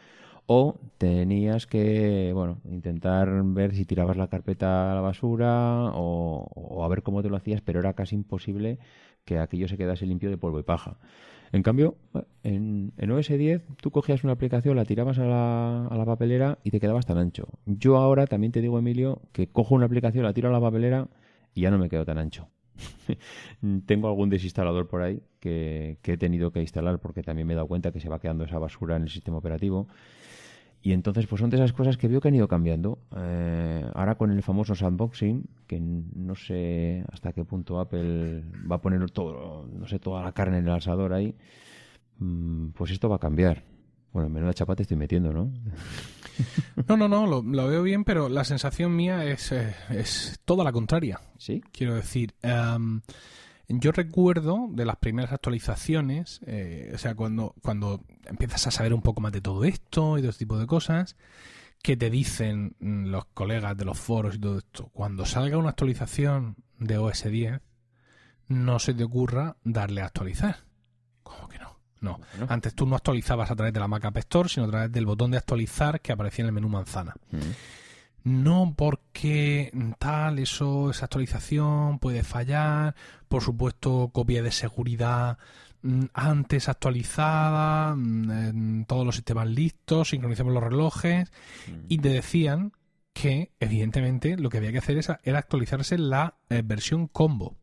o tenías que, bueno, intentar ver si tirabas la carpeta a la basura o, o a ver cómo te lo hacías, pero era casi imposible que aquello se quedase limpio de polvo y paja. En cambio, en, OS 10 tú cogías una aplicación, la tirabas a la, a la, papelera y te quedabas tan ancho. Yo ahora también te digo, Emilio, que cojo una aplicación, la tiro a la papelera y ya no me quedo tan ancho. <laughs> Tengo algún desinstalador por ahí que, que, he tenido que instalar porque también me he dado cuenta que se va quedando esa basura en el sistema operativo. Y entonces, pues son de esas cosas que veo que han ido cambiando. Eh, ahora con el famoso sandboxing, que no sé hasta qué punto Apple va a poner todo, no sé, toda la carne en el asador ahí, mm, pues esto va a cambiar. Bueno, menuda chapa te estoy metiendo, ¿no? <laughs> No, no, no, lo, veo bien, pero la sensación mía es, eh, es toda la contraria. ¿Sí? Quiero decir, em, yo recuerdo de las primeras actualizaciones, eh, o sea, cuando, cuando empiezas a saber un poco más de todo esto y de este tipo de cosas, que te dicen mm, los colegas de los foros y todo esto, cuando salga una actualización de OS 10, no se te ocurra darle a actualizar. ¿Cómo que no? No. Bueno. Antes tú no actualizabas a través de la Mac App Store, sino a través del botón de actualizar que aparecía en el menú manzana. Mm. No porque tal, eso, esa actualización puede fallar. Por supuesto, copia de seguridad mm, antes actualizada, mm, en todos los sistemas listos, sincronicemos los relojes. Y te decían que, evidentemente, lo que había que hacer era actualizarse la eh, versión combo.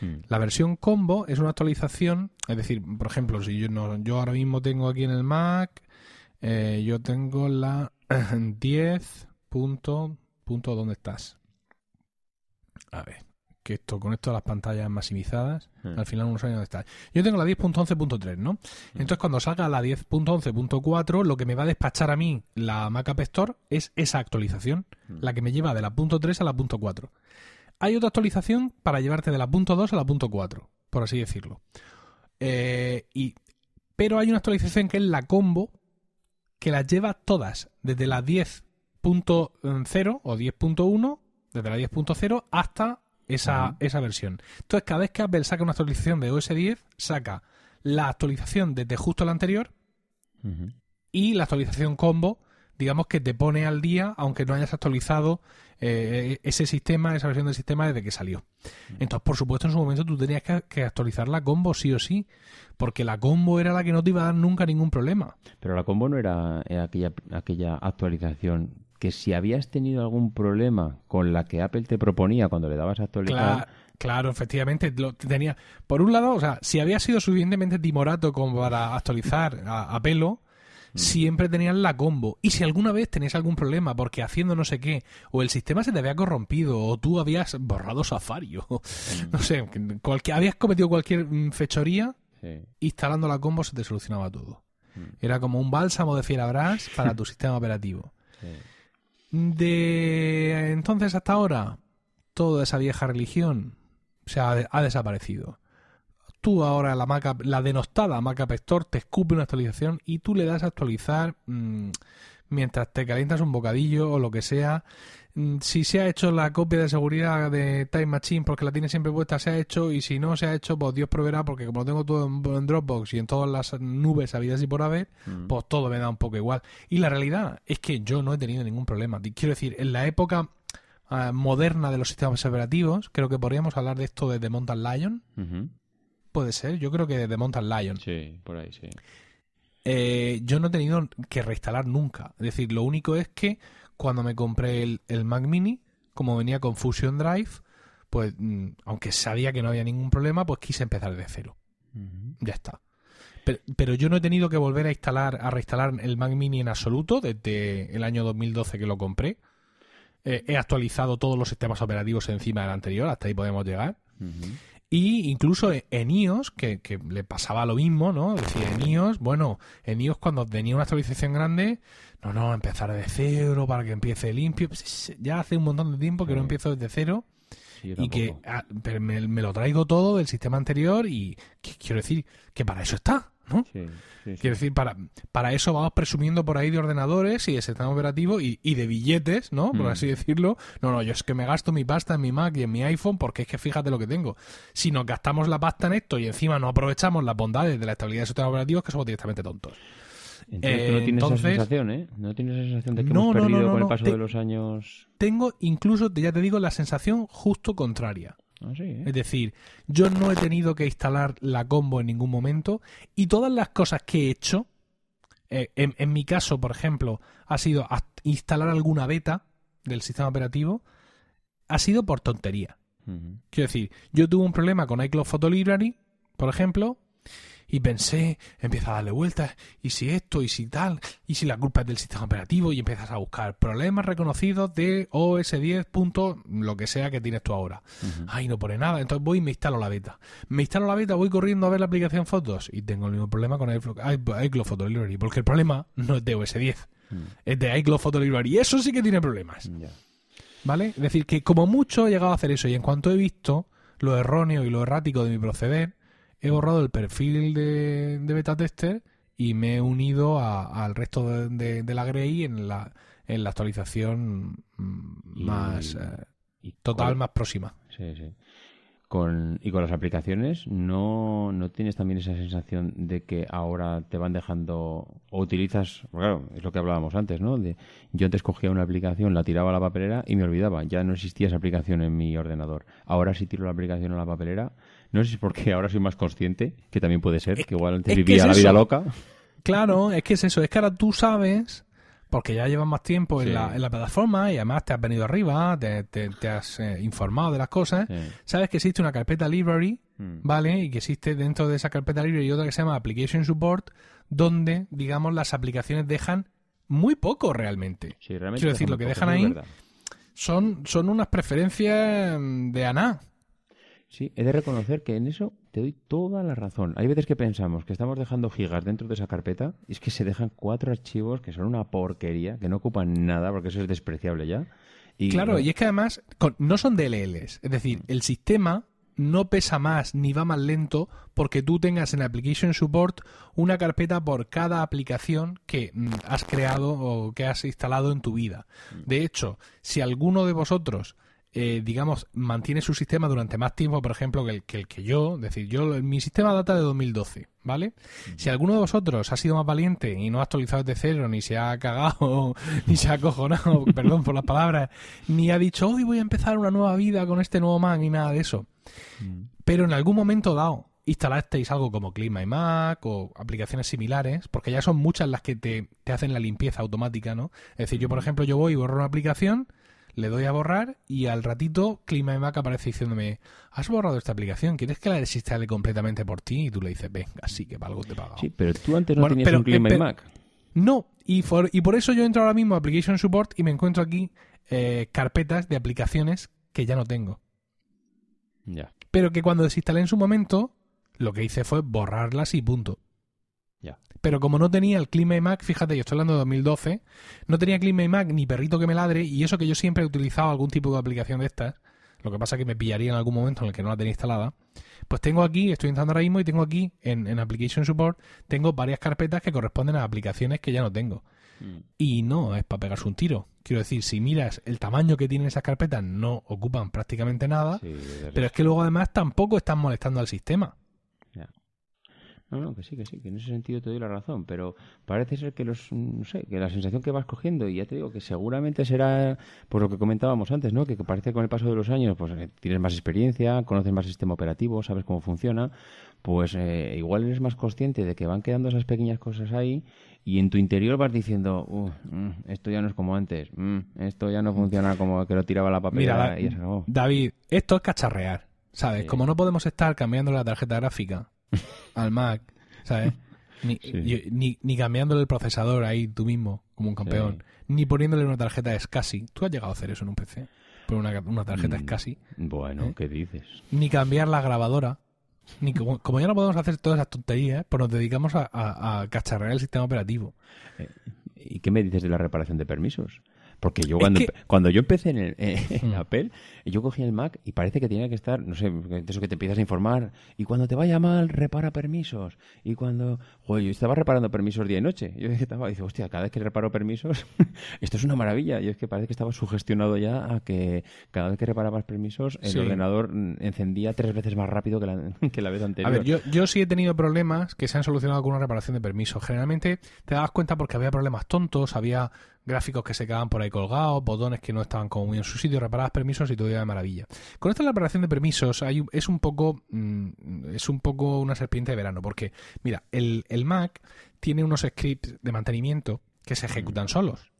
Mm. La versión combo es una actualización, es decir, por ejemplo, si yo, no, yo ahora mismo tengo aquí en el Mac, eh, yo tengo la <clears throat> 10 punto, punto, ¿dónde estás? A ver, que esto con esto de las pantallas maximizadas, Mm. al final uno sabe dónde está. Yo tengo la 10.11.3, ¿no? Entonces cuando salga la 10.11.4, lo que me va a despachar a mí la Mac App Store es esa actualización, Mm. la que me lleva de la punto .3 a la punto .4. Hay otra actualización para llevarte de la punto .2 a la punto .4, por así decirlo. Eh, y, pero hay una actualización que es la combo, que las lleva todas, desde la 10.0 o 10.1, desde la 10.0 hasta esa, esa versión. Entonces, cada vez que Apple saca una actualización de OS 10, saca la actualización desde justo la anterior y la actualización combo, digamos que te pone al día, aunque no hayas actualizado eh, ese sistema, esa versión del sistema desde que salió. Entonces, por supuesto, en su momento tú tenías que, que actualizar la combo sí o sí, porque la combo era la que no te iba a dar nunca ningún problema. Pero la combo no era, era aquella, aquella actualización que si habías tenido algún problema con la que Apple te proponía cuando le dabas a actualizar, Cla- claro, efectivamente, lo tenía. Por un lado, o sea, si había sido suficientemente timorato como para actualizar a, a pelo, siempre tenías la combo. Y si alguna vez tenías algún problema porque haciendo no sé qué, o el sistema se te había corrompido, o tú habías borrado Safari, <laughs> o no sé, cualquier, habías cometido cualquier mm, fechoría, sí. instalando la combo se te solucionaba todo. Mm. Era como un bálsamo de Fierabras para <laughs> tu sistema operativo. Sí. De entonces hasta ahora, toda esa vieja religión se ha, desaparecido. Tú ahora, la, Mac App- la denostada Mac App Store, te escupe una actualización y tú le das a actualizar mm, mientras te calientas un bocadillo o lo que sea. Mm, Si se ha hecho la copia de seguridad de Time Machine porque la tiene siempre puesta, se ha hecho. Y si no se ha hecho, pues Dios proveerá porque como lo tengo todo en, Dropbox y en todas las nubes habidas y por haber, Mm. pues todo me da un poco igual. Y la realidad es que yo no he tenido ningún problema. Quiero decir, en la época ah, moderna de los sistemas operativos, creo que podríamos hablar de esto de The Mountain Lion. Puede ser, yo creo que de The Mountain Lion. Sí, por ahí, sí. Eh, yo no he tenido que reinstalar nunca. Es decir, lo único es que cuando me compré el, el Mac Mini, como venía con Fusion Drive, pues mm, aunque sabía que no había ningún problema, pues quise empezar de cero. Ya está. Pero, pero yo no he tenido que volver a instalar, a reinstalar el Mac Mini en absoluto desde el año 2012 que lo compré. Eh, he actualizado todos los sistemas operativos encima del anterior, hasta ahí podemos llegar. Ujú. Y incluso en iOS, que, que le pasaba lo mismo, ¿no? Decía, en iOS, bueno, en iOS cuando tenía una actualización grande, no, no, empezar de cero para que empiece limpio. Pues, ya hace un montón de tiempo que Sí. no empiezo desde cero Sí, y que ah, me, me lo traigo todo del sistema anterior y que- quiero decir que para eso está, ¿no? Sí, sí, sí. Quiero decir, para, para eso vamos presumiendo por ahí de ordenadores y de sistema operativo y, y de billetes, ¿no? Por Mm. así decirlo. No, no, yo es que me gasto mi pasta en mi Mac y en mi iPhone porque es que fíjate lo que tengo. Si nos gastamos la pasta en esto y encima no aprovechamos las bondades de la estabilidad de sistemas operativos, que somos directamente tontos. Entonces tú no Eh, tienes entonces- esa sensación, ¿eh? No tienes esa sensación de que No, hemos no, perdido no, con el paso te- de los años. Tengo incluso, ya te digo, la sensación justo contraria. Ah, sí, ¿eh? Es decir, yo no he tenido que instalar la combo en ningún momento y todas las cosas que he hecho, eh, en, en mi caso, por ejemplo, ha sido instalar alguna beta del sistema operativo, ha sido por tontería. Quiero decir, yo tuve un problema con iCloud Photo Library, por ejemplo, y pensé, empiezo a darle vueltas, y si esto, y si tal, y si la culpa es del sistema operativo, y empiezas a buscar problemas reconocidos de OS 10. punto lo que sea que tienes tú ahora. Ay, no pone nada, entonces voy y me instalo la beta. Me instalo la beta, voy corriendo a ver la aplicación fotos, y tengo el mismo problema con iCloud Photo Library, porque el problema no es de OS 10, Mm, es de iCloud Photo Library, y eso sí que tiene problemas. ¿Vale? Es decir, que como mucho he llegado a hacer eso y en cuanto he visto lo erróneo y lo errático de mi proceder, he borrado el perfil de, de beta tester y me he unido al resto de, de, la Grey en la, en la actualización mm, más eh, total, más próxima. Sí, sí. Con, y con las aplicaciones, ¿no, ¿no tienes también esa sensación de que ahora te van dejando o utilizas, claro, es lo que hablábamos antes, ¿no? De, yo antes cogía una aplicación, la tiraba a la papelera y me olvidaba, ya no existía esa aplicación en mi ordenador. Ahora sí tiro la aplicación a la papelera, no sé si es porque ahora soy más consciente, que también puede ser, que igual antes vivía la vida loca. Claro, es que es eso, es que ahora tú sabes porque ya llevas más tiempo en, la, en, la, plataforma y además te has venido arriba, te, te, has eh, informado de las cosas, sabes que existe una carpeta library, mm. ¿vale? Y que existe dentro de esa carpeta library otra que se llama Application Support, donde, digamos, las aplicaciones dejan muy poco realmente. Quiero decir, lo que dejan ahí son, son unas preferencias de ANA. Sí, he de reconocer que en eso te doy toda la razón. Hay veces que pensamos que estamos dejando gigas dentro de esa carpeta y es que se dejan cuatro archivos que son una porquería, que no ocupan nada porque eso es despreciable ya. Y, claro, y es que además no son DLLs. Es decir, el sistema no pesa más ni va más lento porque tú tengas en Application Support una carpeta por cada aplicación que mm, has creado o que has instalado en tu vida. Mm. De hecho, si alguno de vosotros eh, digamos, mantiene su sistema durante más tiempo, por ejemplo, que el que, el que yo. Es decir, yo, mi sistema data de 2012, ¿vale? Si alguno de vosotros ha sido más valiente y no ha actualizado desde cero, ni se ha cagado, <laughs> ni se ha acojonado, <laughs> perdón por las palabras, ni ha dicho, hoy voy a empezar una nueva vida con este nuevo Mac, ni nada de eso. Mm. Pero en algún momento dado, instalasteis algo como Clima y Mac o aplicaciones similares, porque ya son muchas las que te, te hacen la limpieza automática, ¿no? Es decir, yo, por ejemplo, yo voy y borro una aplicación le doy a borrar y al ratito Clima Mac aparece diciéndome, has borrado esta aplicación, ¿quieres que la desinstale completamente por ti? Y tú le dices, venga, sí, que para algo te he pagado. Sí, pero tú antes no tenías un Clima Mac. No, y por, y por eso yo entro ahora mismo a Application Support y me encuentro aquí eh, carpetas de aplicaciones que ya no tengo. Ya. Pero que cuando desinstalé en su momento, lo que hice fue borrarlas y punto. Pero como no tenía el Clima Mac, fíjate, yo estoy hablando de 2012, no tenía Clima Mac ni perrito que me ladre, y eso que yo siempre he utilizado algún tipo de aplicación de estas, lo que pasa es que me pillaría en algún momento en el que no la tenía instalada, pues tengo aquí, estoy entrando ahora mismo y tengo aquí en, Application Support, tengo varias carpetas que corresponden a aplicaciones que ya no tengo. Mm. Y no es para pegarse un tiro. Quiero decir, si miras el tamaño que tienen esas carpetas, no ocupan prácticamente nada, pero es que luego además tampoco están molestando al sistema. No, no, que sí, que sí, que en ese sentido te doy la razón, pero parece ser que los, no sé, que la sensación que vas cogiendo, y ya te digo que seguramente será por lo que comentábamos antes, ¿no? Que, parece que con el paso de los años, pues eh, tienes más experiencia, conoces más sistema operativo, sabes cómo funciona, pues eh, igual eres más consciente de que van quedando esas pequeñas cosas ahí y en tu interior vas diciendo, mm, esto ya no es como antes, mm, esto ya no funciona como que lo tiraba la papelera y eso. David, esto es cacharrear, ¿sabes? Como no podemos estar cambiando la tarjeta gráfica al Mac, ¿sabes? Ni, ni, cambiándole el procesador ahí tú mismo, como un campeón. Ni poniéndole una tarjeta SCSI. ¿Tú has llegado a hacer eso en un PC? Poner una, tarjeta mm, SCSI. Bueno, ¿eh? ¿qué dices? Ni cambiar la grabadora. Ni como, ya no podemos hacer todas esas tonterías, pues nos dedicamos a, a, cacharrear el sistema operativo. Eh, ¿Y qué me dices de la reparación de permisos? Porque yo cuando, cuando yo empecé en, el, <laughs> en mm. Apple, yo cogía el Mac y parece que tenía que estar, no sé, de eso que te empiezas a informar. Y cuando te vaya mal, repara permisos. Y cuando, joder, yo estaba reparando permisos día y noche. Yo <laughs> estaba, dice, hostia, cada vez que reparo permisos, <laughs> esto es una maravilla. Y es que parece que estaba sugestionado ya a que cada vez que reparabas permisos, el ordenador encendía tres veces más rápido que la, que la vez anterior. A ver, yo, yo sí he tenido problemas que se han solucionado con una reparación de permisos. Generalmente te dabas cuenta porque había problemas tontos, había gráficos que se quedaban por ahí colgados, botones que no estaban como muy en su sitio, reparabas permisos y todo iba de maravilla. Con esta reparación de permisos hay, es un poco mm, es un poco una serpiente de verano, porque mira, el, Mac tiene unos scripts de mantenimiento que se ejecutan solos.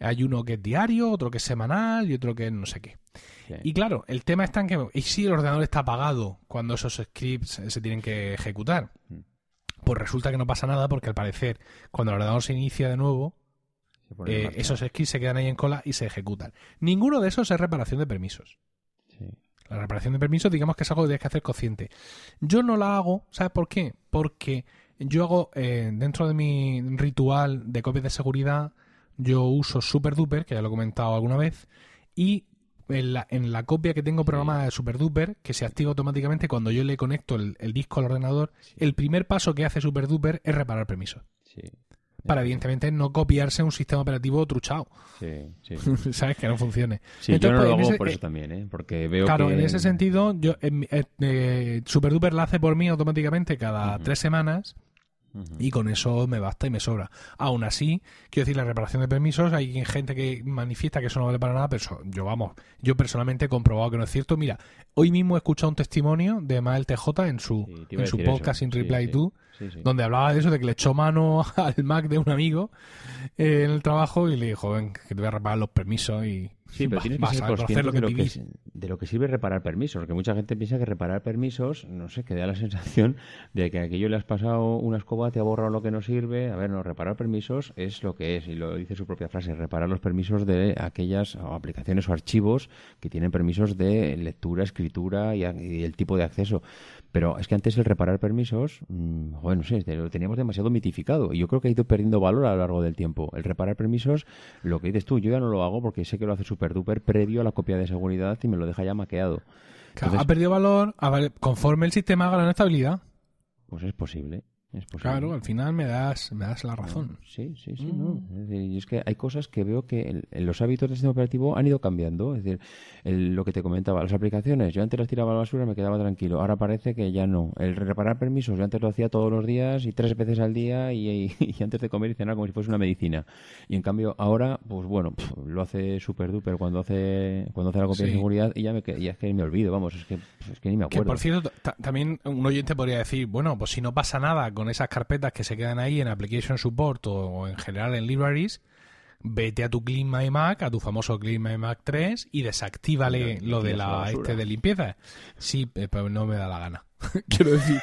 Hay uno que es diario, otro que es semanal y otro que es no sé qué. Y claro, el tema está en que, ¿y si el ordenador está apagado cuando esos scripts se tienen que ejecutar? Mm. Pues resulta que no pasa nada porque al parecer, cuando el ordenador se inicia de nuevo, eh, esos scripts se quedan ahí en cola y se ejecutan. Ninguno de esos es reparación de permisos. La reparación de permisos, digamos que es algo que tienes que hacer consciente. Yo no la hago, ¿sabes por qué? Porque yo hago, eh, dentro de mi ritual de copias de seguridad, yo uso SuperDuper, que ya lo he comentado alguna vez, y en la, en la copia que tengo programada de SuperDuper, que se activa automáticamente cuando yo le conecto el, el disco al ordenador, el primer paso que hace SuperDuper es reparar permisos. Sí. Para, evidentemente, no copiarse un sistema operativo truchado. Sí, sí. <laughs> ¿Sabes? Que no funcione. Sí, yo no pues, lo en hago ese- por eso eh, también, ¿eh? Porque veo Claro, que... en ese sentido, yo eh, eh, SuperDuper la hace por mí automáticamente cada tres semanas Y con eso me basta y me sobra. Aún así, quiero decir, la reparación de permisos, hay gente que manifiesta que eso no vale para nada, pero yo, vamos, yo personalmente he comprobado que no es cierto. Mira, hoy mismo he escuchado un testimonio de Mael TJ en su, Sí, en su podcast eso. In Sí, Reply sí. To, Sí, sí. donde hablaba de eso, de que le echó mano <laughs> al Mac de un amigo eh, en el trabajo y le dijo, ven, que te voy a reparar los permisos y Sí, pero tienes que ser consciente lo que de, lo que, de lo que sirve reparar permisos. Porque mucha gente piensa que reparar permisos, no sé, que da la <laughs> sensación de que a aquello le has pasado una escoba, te ha borrado lo que no sirve. A ver, no, reparar permisos es lo que es, y lo dice su propia frase, reparar los permisos de aquellas o aplicaciones o archivos que tienen permisos de lectura, escritura y el tipo de acceso. Pero es que antes el reparar permisos, mm, bueno, no sé, lo teníamos demasiado mitificado. Y yo creo que ha ido perdiendo valor a lo largo del tiempo. El reparar permisos, lo que dices tú, yo ya no lo hago porque sé que lo hace super duper previo a la copia de seguridad y me lo deja ya maqueado. Entonces- ha perdido valor a conforme el sistema haga la estabilidad. Pues es posible. Claro, al final me das, me das la razón. Sí, sí, sí, Mm. no. Es decir, y es que hay cosas que veo que en los hábitos del sistema operativo han ido cambiando. Es decir, el- lo que te comentaba, las aplicaciones, yo antes las tiraba a la basura, me quedaba tranquilo. Ahora parece que ya no. El reparar permisos, yo antes lo hacía todos los días y tres veces al día y, y- <laughs> y antes de comer y cenar como si fuese una medicina. Y en cambio ahora, pues bueno, lo hace super duper cuando hace cuando hace la copia de seguridad y ya me que- ya es que me olvido, vamos, es que es que ni me Que acuerdo. por cierto, ta- también un oyente podría decir, bueno, pues si no pasa nada con esas carpetas que se quedan ahí en Application Support o en general en Libraries, vete a tu Clean My Mac, a tu famoso Clean My Mac 3 y desactívale lo de la este de limpieza. Sí, eh, pero no me da la gana. <laughs> Quiero decir,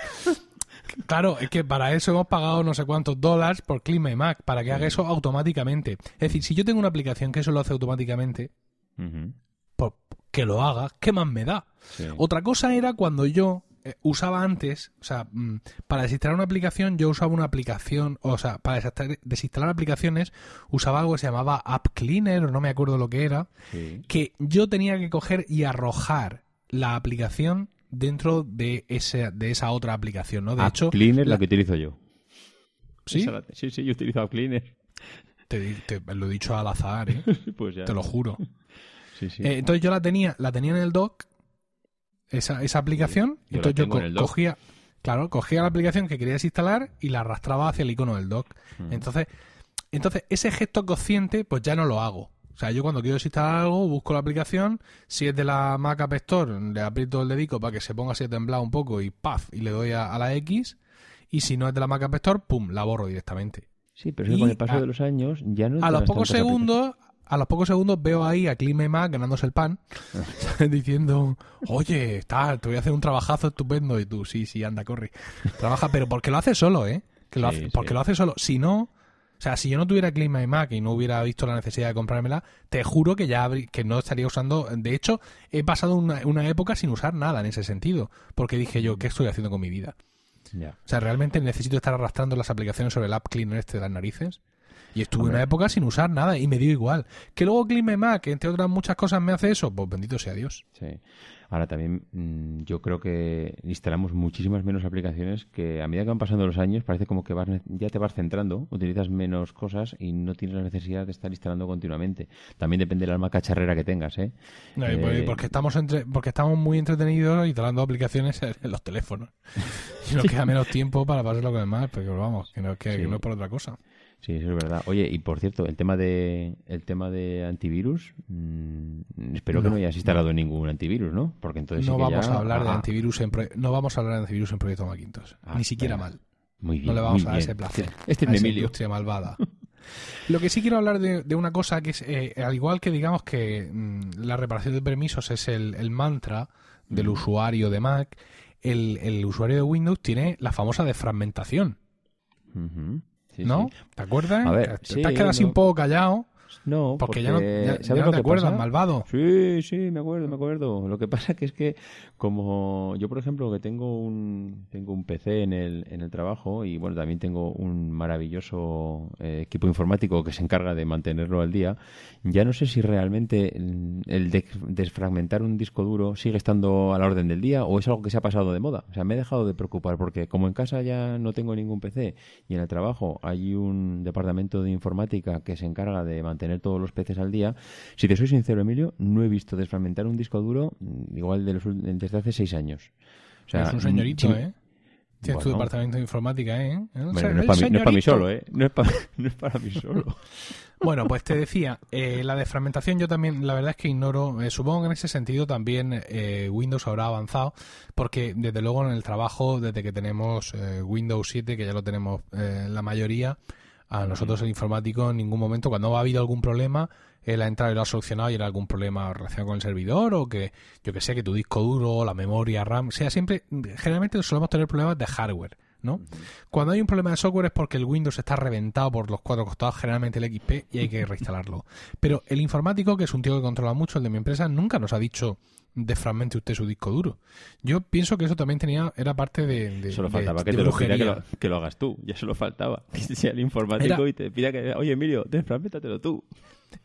<laughs> claro, es que para eso hemos pagado no sé cuántos dólares por Clean My Mac, para que haga eso automáticamente. Es decir, si yo tengo una aplicación que eso lo hace automáticamente, Ujú, pues que lo haga, ¿qué más me da? sí. Otra cosa era cuando yo eh, usaba antes, o sea, mm, para desinstalar una aplicación, yo usaba una aplicación, o sea, para desinstalar, desinstalar aplicaciones, usaba algo que se llamaba App Cleaner, o no me acuerdo lo que era, Sí. que yo tenía que coger y arrojar la aplicación dentro de esa, de esa otra aplicación, ¿no? De App hecho, Cleaner la- la que utilizo yo. ¿sí? La- sí, sí, yo utilizo App Cleaner. Te, te- lo he dicho al azar, ¿eh? <laughs> Pues ya. te lo juro. Sí, sí. Eh, entonces yo la tenía, la tenía en el dock, esa, esa aplicación, Yo entonces yo en cogía, claro, cogía la aplicación que quería desinstalar y la arrastraba hacia el icono del dock. Mm. Entonces, entonces ese gesto consciente, pues ya no lo hago. O sea, yo cuando quiero desinstalar algo, busco la aplicación, si es de la Mac App Store, le aprieto el dedico para que se ponga así a temblar un poco y ¡paf! y le doy a, a la X, y si no es de la Mac App Store, ¡pum! la borro directamente. Sí, pero Y con el paso a- de los años ya no. A los pocos segundos, a los pocos segundos veo ahí a My Mac ganándose el pan, <laughs> <laughs> diciendo, oye, tal, te voy a hacer un trabajazo estupendo y tú, sí, sí, anda, corre. Trabaja, pero porque lo hace solo, ¿eh? Que lo Sí, hace, sí. porque lo hace solo. Si no, o sea, si yo no tuviera Clean My Mac y no hubiera visto la necesidad de comprármela, te juro que ya que no estaría usando. De hecho, he pasado una, una época sin usar nada en ese sentido, porque dije yo, ¿qué estoy haciendo con mi vida? O sea, realmente necesito estar arrastrando las aplicaciones sobre el app cleaner este de las narices. Y estuve Hombre. una época sin usar nada y me dio igual. Que luego My Mac, entre otras muchas cosas, me hace eso, pues bendito sea Dios. Sí. Ahora también mm, yo creo que instalamos muchísimas menos aplicaciones que a medida que van pasando los años parece como que vas, ya te vas centrando, utilizas menos cosas y no tienes la necesidad de estar instalando continuamente. También depende del alma cacharrera que tengas, ¿eh? No, y por- Eh, porque estamos entre, porque estamos muy entretenidos instalando aplicaciones en <laughs> los teléfonos. Y nos queda menos tiempo para pasarlo con el Mac, pero vamos, que no, que, que no es por otra cosa. Sí, eso es verdad. Oye, y por cierto, el tema de el tema de antivirus, mm, espero que No. hayas instalado ningún antivirus, ¿no? Porque entonces No sí que vamos ya- a hablar de antivirus en pro- no vamos a hablar de antivirus en Proyecto Macintosh, Ah, ni siquiera mal. Muy bien. No le vamos a dar ese placer. <laughs> Este es Emilio. industria malvada. Lo que sí quiero hablar de, de una cosa que es, eh, al igual que digamos que mm, la reparación de permisos es el, el mantra del Mm. usuario de Mac, el, el usuario de Windows tiene la famosa desfragmentación, Ujú. Sí, ¿no? sí. ¿Te acuerdas? A ver, te, sí, has quedado así no. un poco callado No, porque, ya no, ya- ya ¿sabes no lo te que acuerdas, pasa? malvado. Sí, sí, me acuerdo, me acuerdo. Lo que pasa que es que como yo por ejemplo que tengo un tengo un PC en el, en el trabajo y bueno también tengo un maravilloso eh, equipo informático que se encarga de mantenerlo al día ya no sé si realmente el desfragmentar un disco duro sigue estando a la orden del día o es algo que se ha pasado de moda. O sea me he dejado de preocupar porque como en casa ya no tengo ningún PC y en el trabajo hay un departamento de informática que se encarga de mantener todos los PCs al día si te soy sincero Emilio no he visto desfragmentar un disco duro mm, igual de los, de hace seis años. es un señorito, ¿eh? Tienes tu departamento de informática, ¿eh? no, es para mí, solo, ¿eh? No es para, mí solo. bueno, pues te decía, eh, la desfragmentación yo también, la verdad es que ignoro. Eh, supongo que en ese sentido también eh, Windows habrá avanzado, porque desde luego en el trabajo, desde que tenemos Windows 7, que ya lo tenemos la mayoría, a nosotros el informático en ningún momento, cuando ha habido algún problema, él ha entrado y lo ha solucionado y era algún problema relacionado con el servidor o que, yo que sé, que tu disco duro, la memoria RAM, o sea, siempre, generalmente solemos tener problemas de hardware. ¿no? Cuando hay un problema de software es porque el Windows está reventado por los cuatro costados, generalmente el XP, y hay que <laughs> reinstalarlo. Pero el informático, que es un tío que controla mucho, el de mi empresa, nunca nos ha dicho desfragmente usted su disco duro. Yo pienso que eso también tenía era parte de, solo faltaba que te lo pida que lo, hagas tú, ya solo faltaba <laughs> que sea el informático y te pida que oye Emilio, desfragmentatelo tú.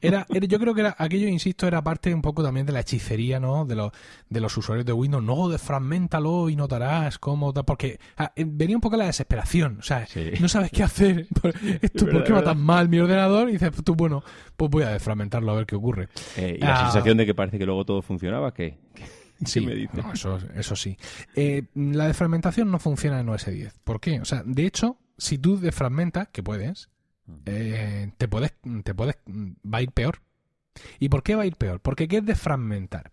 Era, yo creo que era, aquello, insisto, era parte un poco también de la hechicería, ¿no? De los, de los usuarios de Windows. No, desfragmentalo y notarás cómo... Porque ah, eh, venía un poco la desesperación. O sea, no sabes qué hacer. <laughs> Esto, ¿Por qué va tan mal mi ordenador? Y dices, tú, bueno, pues voy a desfragmentarlo a ver qué ocurre. Eh, y la ah, sensación de que parece que luego todo funcionaba, ¿qué? <laughs> Sí, me dice? eso, eso sí. Eh, la desfragmentación no funciona en OS 10. ¿Por qué? O sea, de hecho, si tú desfragmentas, que puedes, eh, te puedes, te puedes, va a ir peor. ¿Y por qué va a ir peor? Porque ¿qué es desfragmentar?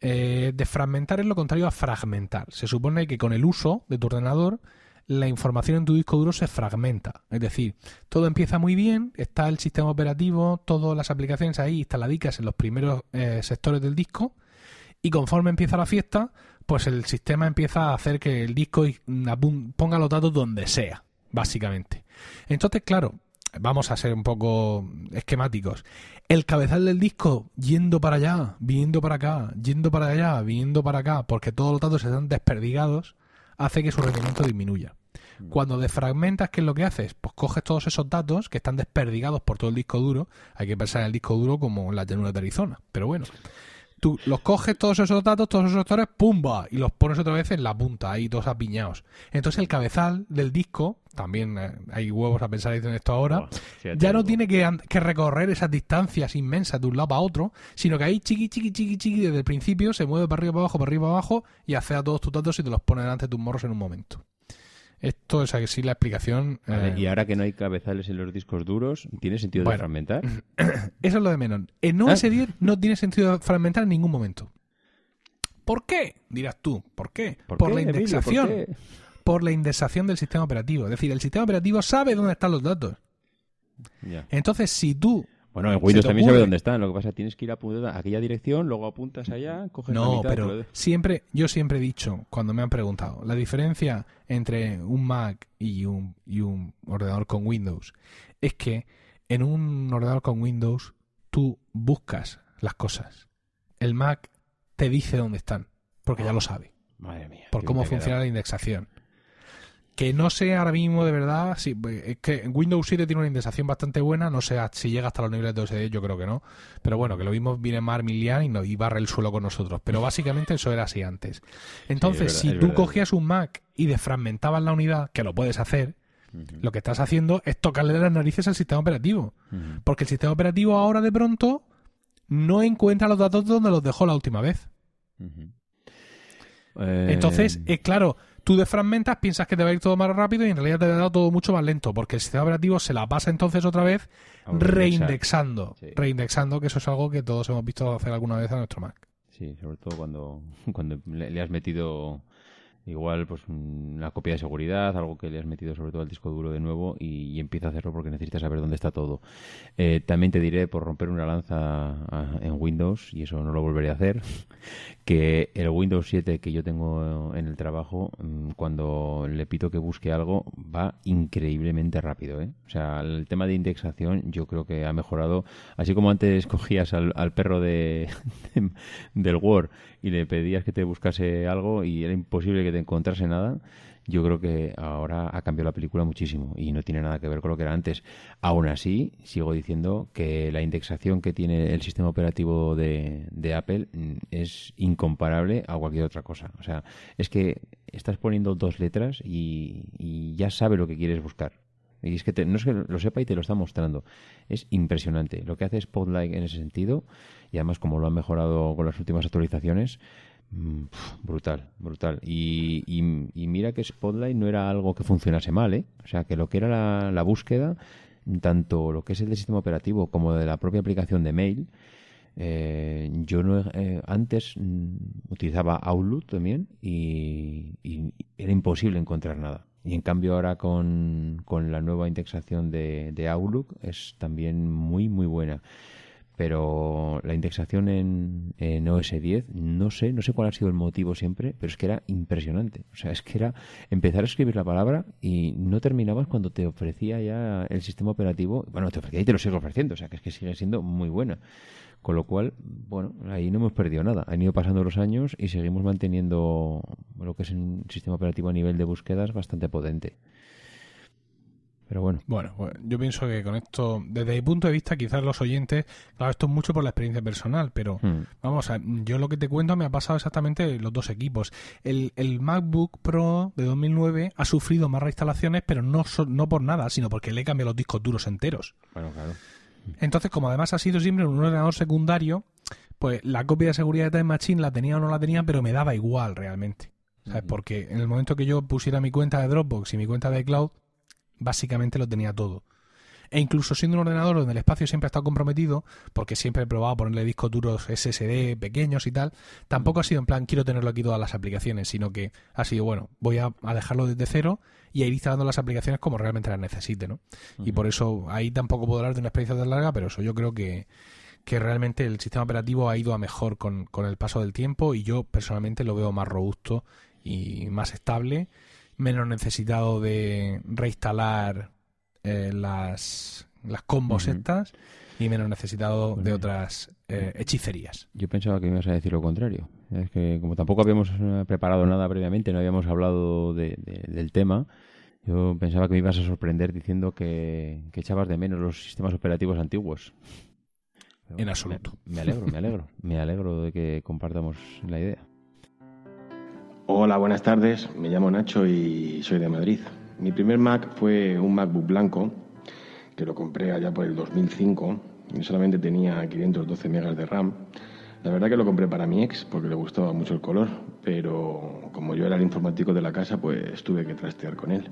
Eh, desfragmentar es lo contrario a fragmentar. Se supone que con el uso de tu ordenador la información en tu disco duro se fragmenta. Es decir, todo empieza muy bien, está el sistema operativo, todas las aplicaciones ahí instaladicas en los primeros eh, sectores del disco, y conforme empieza la fiesta, pues el sistema empieza a hacer que el disco ponga los datos donde sea, básicamente. Entonces, claro, vamos a ser un poco esquemáticos. El cabezal del disco yendo para allá, viniendo para acá, yendo para allá, viniendo para acá, porque todos los datos están desperdigados, hace que su rendimiento disminuya. Cuando desfragmentas, ¿qué es lo que haces? Pues coges todos esos datos que están desperdigados por todo el disco duro. Hay que pensar en el disco duro como en la llanura de Arizona. Pero bueno, tú los coges todos esos datos, todos esos sectores, ¡pumba! Y los pones otra vez en la punta, ahí todos apiñados. Entonces el cabezal del disco, también eh, hay huevos a pensar en esto ahora, ya no tiene que, que, recorrer esas distancias inmensas de un lado para otro, sino que ahí chiqui, chiqui, chiqui, chiqui, desde el principio se mueve para arriba, para abajo, para arriba, para abajo y hace a todos tus datos y te los pone delante de tus morros en un momento. Esto es así la explicación. Eh, y ahora que no hay cabezales en los discos duros, ¿tiene sentido de fragmentar? <clears throat> Eso es lo de menos. En OS 10 ah. no tiene sentido de fragmentar en ningún momento. ¿Por qué? Dirás tú. ¿Por qué? ¿Por, la indexación. ¿Por, la indexación del sistema operativo. Es decir, el sistema operativo sabe dónde están los datos. Entonces, si tú bueno, en Windows también sabe dónde están. Lo que pasa es que tienes que ir a aquella dirección, luego apuntas allá, coges no, la mitad, pero siempre, yo siempre he dicho, cuando me han preguntado, la diferencia entre un Mac y un, y un ordenador con Windows es que en un ordenador con Windows tú buscas las cosas. El Mac te dice dónde están, porque ya lo sabe. Madre mía. Por cómo funciona la indexación. Que no sé ahora mismo de verdad, sí, es que Windows 7 tiene una indexación bastante buena, no sé si llega hasta los niveles de OSD, yo creo que no, pero bueno, que lo vimos viene Mar Milian y, no, y barre el suelo con nosotros, pero básicamente eso era así antes. Entonces, si tú cogías un Mac y desfragmentabas la unidad, que lo puedes hacer, lo que estás haciendo es tocarle las narices al sistema operativo, porque el sistema operativo ahora de pronto no encuentra los datos donde los dejó la última vez. Entonces, es eh, claro, Tú desfragmentas, piensas que te va a ir todo más rápido y en realidad te va a dar todo mucho más lento, porque el sistema operativo se la pasa entonces otra vez reindexando. Reindexando, que eso es algo que todos hemos visto hacer alguna vez a nuestro Mac. Sí, sobre todo cuando, <laughs> cuando le, has metido igual pues una copia de seguridad, algo que le has metido sobre todo al disco duro de nuevo y, empieza a hacerlo porque necesitas saber dónde está todo. Eh, también te diré, por romper una lanza en Windows, y eso no lo volveré a hacer, <laughs> que el Windows 7 que yo tengo en el trabajo, mm, cuando le pido que busque algo, va increíblemente rápido. ¿eh? O sea, el tema de indexación yo creo que ha mejorado, así como antes <laughs> cogías al, perro de, <laughs> del Word y le pedías que te buscase algo y era imposible que te encontrase nada, yo creo que ahora ha cambiado la película muchísimo y no tiene nada que ver con lo que era antes. Aún así, sigo diciendo que la indexación que tiene el sistema operativo de, Apple mm, es incomparable a cualquier otra cosa. O sea, es que estás poniendo dos letras y, ya sabe lo que quieres buscar. Y es que no es que lo sepa y te lo está mostrando. Es impresionante. Lo que hace Spotlight en ese sentido, y además como lo han mejorado con las últimas actualizaciones, Mm, brutal, brutal. Y, y, mira que Spotlight no era algo que funcionase mal, ¿eh? O sea, que lo que era la, búsqueda, tanto lo que es el del sistema operativo como de la propia aplicación de mail, eh, yo no eh, antes mm, utilizaba Outlook también y, era imposible encontrar nada. Y en cambio ahora con, con la nueva indexación de, de Outlook es también muy, muy buena pero la indexación en, en, OS 10, no sé, no sé cuál ha sido el motivo siempre, pero es que era impresionante. O sea, es que era empezar a escribir la palabra y no terminabas cuando te ofrecía ya el sistema operativo. Bueno, te ofrecía y te lo sigue ofreciendo, o sea, que es que sigue siendo muy buena. Con lo cual, bueno, ahí no hemos perdido nada. Han ido pasando los años y seguimos manteniendo lo que es un sistema operativo a nivel de búsquedas bastante potente. Pero bueno. bueno. yo pienso que con esto, desde mi punto de vista, quizás los oyentes, claro, esto es mucho por la experiencia personal, pero hmm. vamos, a, yo lo que te cuento me ha pasado exactamente los dos equipos. El, el MacBook Pro de 2009 ha sufrido más reinstalaciones, pero no, no por nada, sino porque le he cambiado los discos duros enteros. Bueno, claro. Entonces, como además ha sido siempre un ordenador secundario, pues la copia de seguridad de Time Machine la tenía o no la tenía, pero me daba igual realmente. ¿Sabes? Porque en el momento que yo pusiera mi cuenta de Dropbox y mi cuenta de Cloud, básicamente lo tenía todo. E incluso siendo un ordenador donde el espacio siempre ha estado comprometido, porque siempre he probado ponerle discos duros SSD pequeños y tal, tampoco ha sido en plan quiero tenerlo aquí todas las aplicaciones, sino que ha sido bueno, voy a, dejarlo desde cero y a ir instalando las aplicaciones como realmente las necesite, ¿no? Y por eso ahí tampoco puedo hablar de una experiencia tan larga, pero eso yo creo que, que realmente el sistema operativo ha ido a mejor con, con el paso del tiempo y yo personalmente lo veo más robusto y más estable menos necesitado de reinstalar eh, las, las combos estas y menos necesitado de otras eh, hechicerías. Yo pensaba que ibas a decir lo contrario. Es que como tampoco habíamos eh, preparado nada previamente, no habíamos hablado del tema, yo pensaba que me ibas a sorprender diciendo que, echabas de menos los sistemas operativos antiguos. en absoluto. me alegro, me alegro. me alegro de que compartamos la idea. Hola, buenas tardes. Me llamo Nacho y soy de Madrid. Mi primer Mac fue un MacBook blanco que lo compré allá por el 2005 y solamente tenía 512 megas de RAM. La verdad que lo compré para mi ex porque le gustaba mucho el color, pero como yo era el informático de la casa, pues tuve que trastear con él.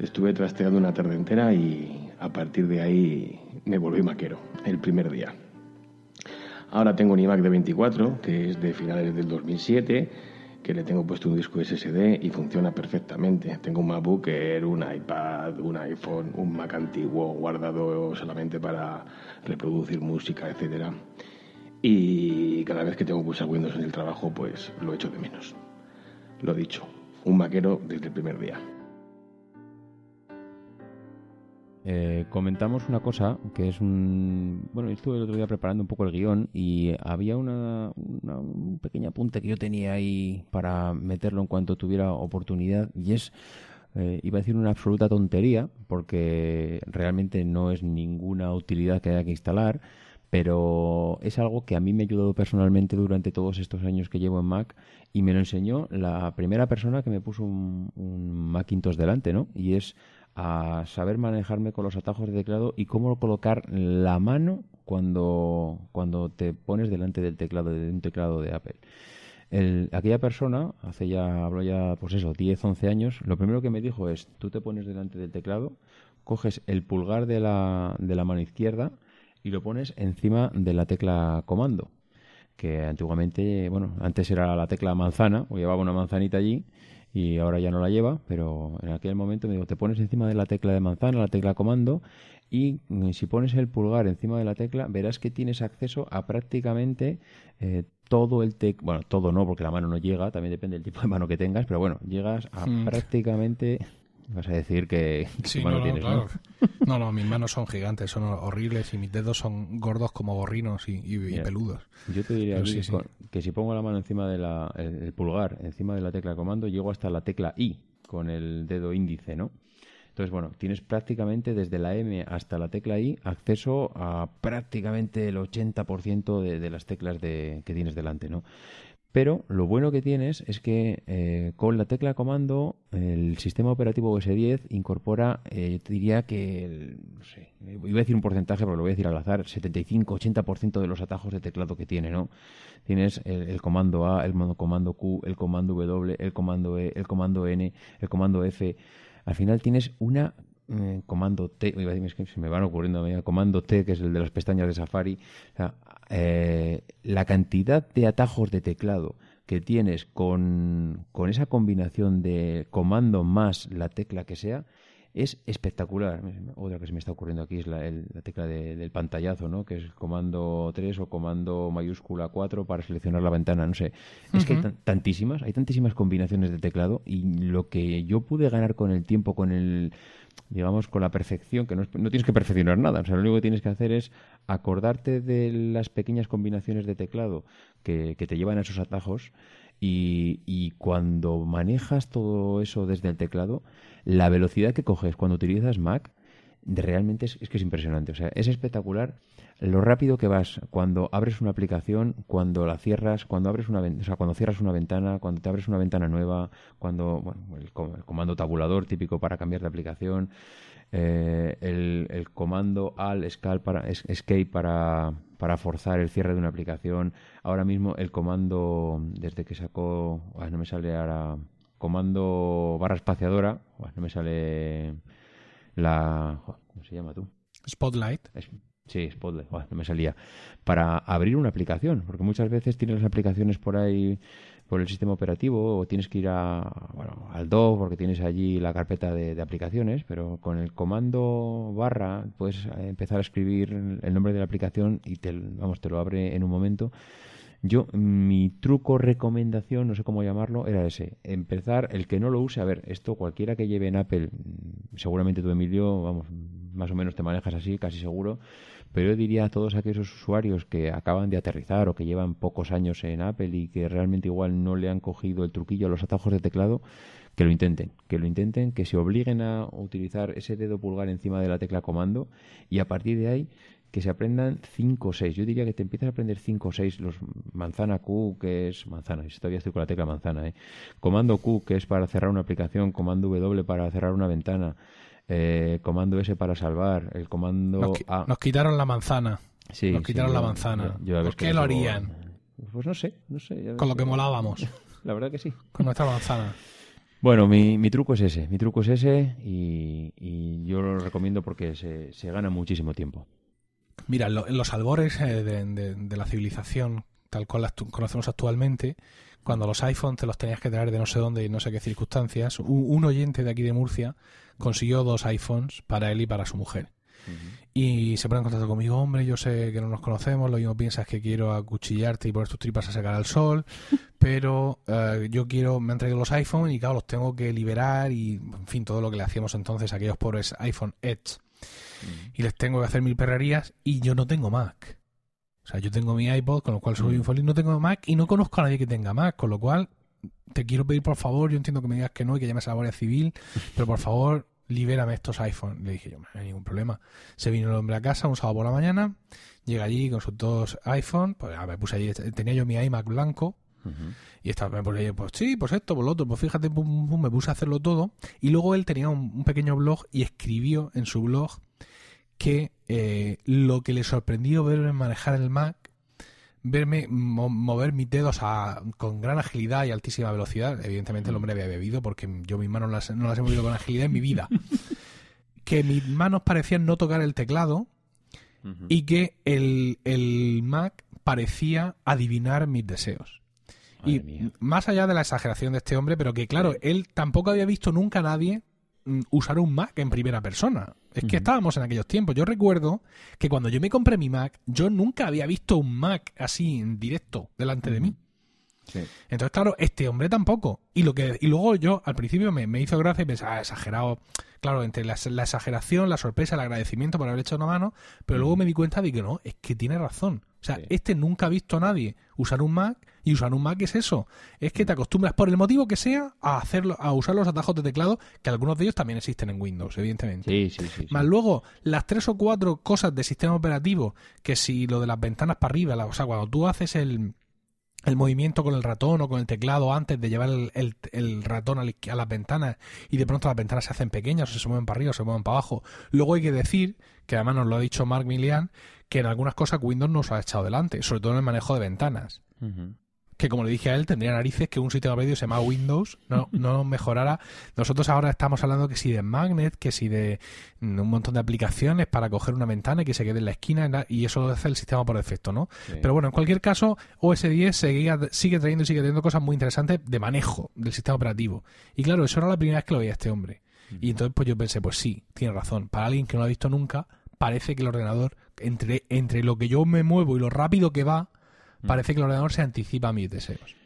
Estuve trasteando una tarde entera y a partir de ahí me volví maquero el primer día. Ahora tengo un iMac de 24, que es de finales del 2007 que le tengo puesto un disco SSD y funciona perfectamente. Tengo un MacBook un iPad, un iPhone, un Mac antiguo guardado solamente para reproducir música, etcétera. Y cada vez que tengo que usar Windows en el trabajo, pues lo echo de menos. Lo dicho, un maquero desde el primer día. Eh, comentamos una cosa que es un... Bueno, estuve el otro día preparando un poco el guion y había una, un pequeño apunte que yo tenía ahí para meterlo en cuanto tuviera oportunidad y es... Eh, iba a decir una absoluta tontería porque realmente no es ninguna utilidad que haya que instalar, pero es algo que a mí me ha ayudado personalmente durante todos estos años que llevo en Mac y me lo enseñó la primera persona que me puso un, un Macintosh delante, ¿no? Y es a saber manejarme con los atajos de teclado y cómo colocar la mano cuando, cuando te pones delante del teclado, de un teclado de Apple. aquella persona, hace ya, hablo ya, pues eso, 10, 11 años, lo primero que me dijo es, tú te pones delante del teclado, coges el pulgar de la, de la mano izquierda y lo pones encima de la tecla comando, que antiguamente, bueno, antes era la tecla manzana, o llevaba una manzanita allí, y ahora ya no la lleva, pero en aquel momento me digo, te pones encima de la tecla de manzana, la tecla comando, y mm, si pones el pulgar encima de la tecla, verás que tienes acceso a prácticamente eh, todo el tec... Bueno, todo no, porque la mano no llega, también depende del tipo de mano que tengas, pero bueno, llegas a Hmm. prácticamente... Vas a decir que Sí, no, no, tienes, claro. No, no, mis manos son gigantes, son horribles y mis dedos son gordos como gorrinos y, y- y Mira. peludos. Yo te diría sí, sí. que si pongo la mano encima de la, el, el pulgar, encima de la tecla comando, llego hasta la tecla I con el dedo índice, ¿no? Entonces, bueno, tienes prácticamente desde la M hasta la tecla I acceso a prácticamente el 80% de, de las teclas de, que tienes delante, ¿no? Pero lo bueno que tienes es que eh, con la tecla comando el sistema operativo OS 10 incorpora, eh, yo diría que, el- no sé, iba a decir un porcentaje, pero lo voy a decir al azar, 75-80% de los atajos de teclado que tiene, ¿no? Tienes el, comando A, el comando Q, el comando W, el comando E, el comando N, el comando F. Al final tienes una eh, comando T, iba a decir, es que se me van ocurriendo, mira, comando T, que es el de las pestañas de Safari. O sea, eh, la cantidad de atajos de teclado que tienes con, con esa combinación de comando más la tecla que sea es espectacular. Otra que se me está ocurriendo aquí es la, el- la tecla de- del pantallazo, ¿no? Que es el comando 3 o comando mayúscula 4 para seleccionar la ventana, no sé. Es que hay tan- tantísimas, hay tantísimas combinaciones de teclado y lo que yo pude ganar con el tiempo, con el digamos, con la perfección, que no, no tienes que perfeccionar nada, o sea, lo único que tienes que hacer es acordarte de las pequeñas combinaciones de teclado que, que te llevan a esos atajos y, y cuando manejas todo eso desde el teclado, la velocidad que coges cuando utilizas Mac realmente es, que es impresionante, o sea, es espectacular lo rápido que vas cuando abres una aplicación, cuando la cierras, cuando abres una, o sea, cuando cierras una ventana, cuando te abres una ventana nueva, cuando bueno, el, co- el comando tabulador típico para cambiar de aplicación, eh, el, el comando al escal para, es- escape para, para forzar el cierre de una aplicación. Ahora mismo el comando, desde que sacó, no me sale ahora, comando barra espaciadora, no me sale la, ¿cómo se llama tú? Spotlight. Es- sí, Spotlight, no me salía. Para abrir una aplicación, porque muchas veces tienes las aplicaciones por ahí por el sistema operativo o tienes que ir a, bueno, al DOC porque tienes allí la carpeta de, de aplicaciones, pero con el comando barra puedes eh, empezar a escribir el nombre de la aplicación y te, vamos, te lo abre en un momento. Yo, mi truco, recomendación, no sé cómo llamarlo, era ese. Empezar, el que no lo use, a ver, esto cualquiera que lleve en Apple, mm, seguramente tú, Emilio, vamos, más o menos te manejas así, casi seguro, pero yo diría a todos aquellos usuarios que acaban de aterrizar o que llevan pocos años en Apple y que realmente igual no le han cogido el truquillo a los atajos de teclado, que lo intenten, que lo intenten, que se obliguen a utilizar ese dedo pulgar encima de la tecla comando y a partir de ahí que se aprendan 5 o 6. Yo diría que te empiezas a aprender 5 o 6, los manzana Q, que es manzana, todavía estoy con la tecla manzana, ¿eh? comando Q, que es para cerrar una aplicación, comando W para cerrar una ventana, eh, comando S para salvar, el comando Nos, qui- A. nos quitaron la manzana. Sí, nos quitaron la manzana. yo- yo ¿Por qué lo harían? Pues no sé, no sé. Con lo que molábamos. <laughs> La verdad que sí. Con nuestra manzana. Bueno, mi, mi truco es ese, mi truco es ese y, y yo lo recomiendo porque se, se gana muchísimo tiempo. Mira, en lo- en los albores eh, de, de- de la civilización, tal cual la conocemos actualmente, cuando los iPhones te los tenías que traer de no sé dónde y no sé qué circunstancias, un, un oyente de aquí de Murcia consiguió dos iPhones para él y para su mujer. Y se pone en contacto conmigo, hombre, yo sé que no nos conocemos, lo mismo piensas que quiero acuchillarte y poner tus tripas a secar al sol, <laughs> pero eh, yo quiero, me han traído los iPhones y claro, los tengo que liberar y, en fin, todo lo que le hacíamos entonces a aquellos pobres iPhone Edge. Y les tengo que hacer mil perrerías y yo no tengo Mac. O sea, yo tengo mi iPod, con lo cual soy Mm. un feliz, no tengo Mac y no conozco a nadie que tenga Mac, con lo cual te quiero pedir por favor, yo entiendo que me digas que no y que llames a la Guardia Civil, pero por favor, libérame estos iPhones. Le dije yo, no hay ningún problema. Se vino el hombre a casa un sábado por la mañana, llega allí con sus dos iPhones, pues ah, me puse allí, tenía yo mi iMac blanco, Y estaba, ahí, pues sí, pues esto, pues lo otro, pues fíjate, pum, pum, me puse a hacerlo todo. Y luego él tenía un, un pequeño blog y escribió en su blog que eh, lo que le sorprendió verme manejar el Mac, verme mo- mover mis dedos a- con gran agilidad y altísima velocidad. Evidentemente el hombre había bebido porque yo mis manos las- no las he movido con agilidad en mi vida. <laughs> que mis manos parecían no tocar el teclado y que el, el Mac parecía adivinar mis deseos. Y mía. más allá de la exageración de este hombre, pero que claro, él tampoco había visto nunca a nadie mm, usar un Mac en primera persona. Es que estábamos en aquellos tiempos. Yo recuerdo que cuando yo me compré mi Mac, yo nunca había visto un Mac así en directo delante de mí. Sí. Entonces, claro, este hombre tampoco. Y lo que y luego yo al principio me, me hizo gracia y pensaba, ah, exagerado. Claro, entre la, la exageración, la sorpresa, el agradecimiento por haber hecho una mano, pero luego me di cuenta de que no, es que tiene razón. O sea, Sí. este nunca ha visto a nadie usar un Mac y usar un Mac es eso. Es que te acostumbras por el motivo que sea a hacerlo, a usar los atajos de teclado, que algunos de ellos también existen en Windows, evidentemente. Sí, sí, sí. Más luego, las tres o cuatro cosas de sistema operativo, que si lo de las ventanas para arriba, la- o sea, cuando tú haces el, el movimiento con el ratón o con el teclado antes de llevar el, el- ratón a, la las ventanas y de pronto las ventanas se hacen pequeñas o se mueven para arriba o se mueven para abajo. Luego hay que decir, que además nos lo ha dicho Mark Milian, que en algunas cosas Windows nos ha echado delante, sobre todo en el manejo de ventanas. Que como le dije a él, tendría narices que un sistema operativo se llama Windows no, no <laughs> mejorara. Nosotros ahora estamos hablando que si de Magnet, que si de mm, un montón de aplicaciones para coger una ventana y que se quede en la esquina na- y eso lo hace el sistema por defecto, ¿no? Sí. Pero bueno, en cualquier caso, OS 10 seguía- sigue trayendo y sigue teniendo cosas muy interesantes de manejo del sistema operativo. Y claro, eso era la primera vez que lo veía este hombre. Y entonces pues yo pensé, pues sí, tiene razón. Para alguien que no lo ha visto nunca, parece que el ordenador, entre, entre lo que yo me muevo y lo rápido que va, parece que el ordenador se anticipa a mis deseos.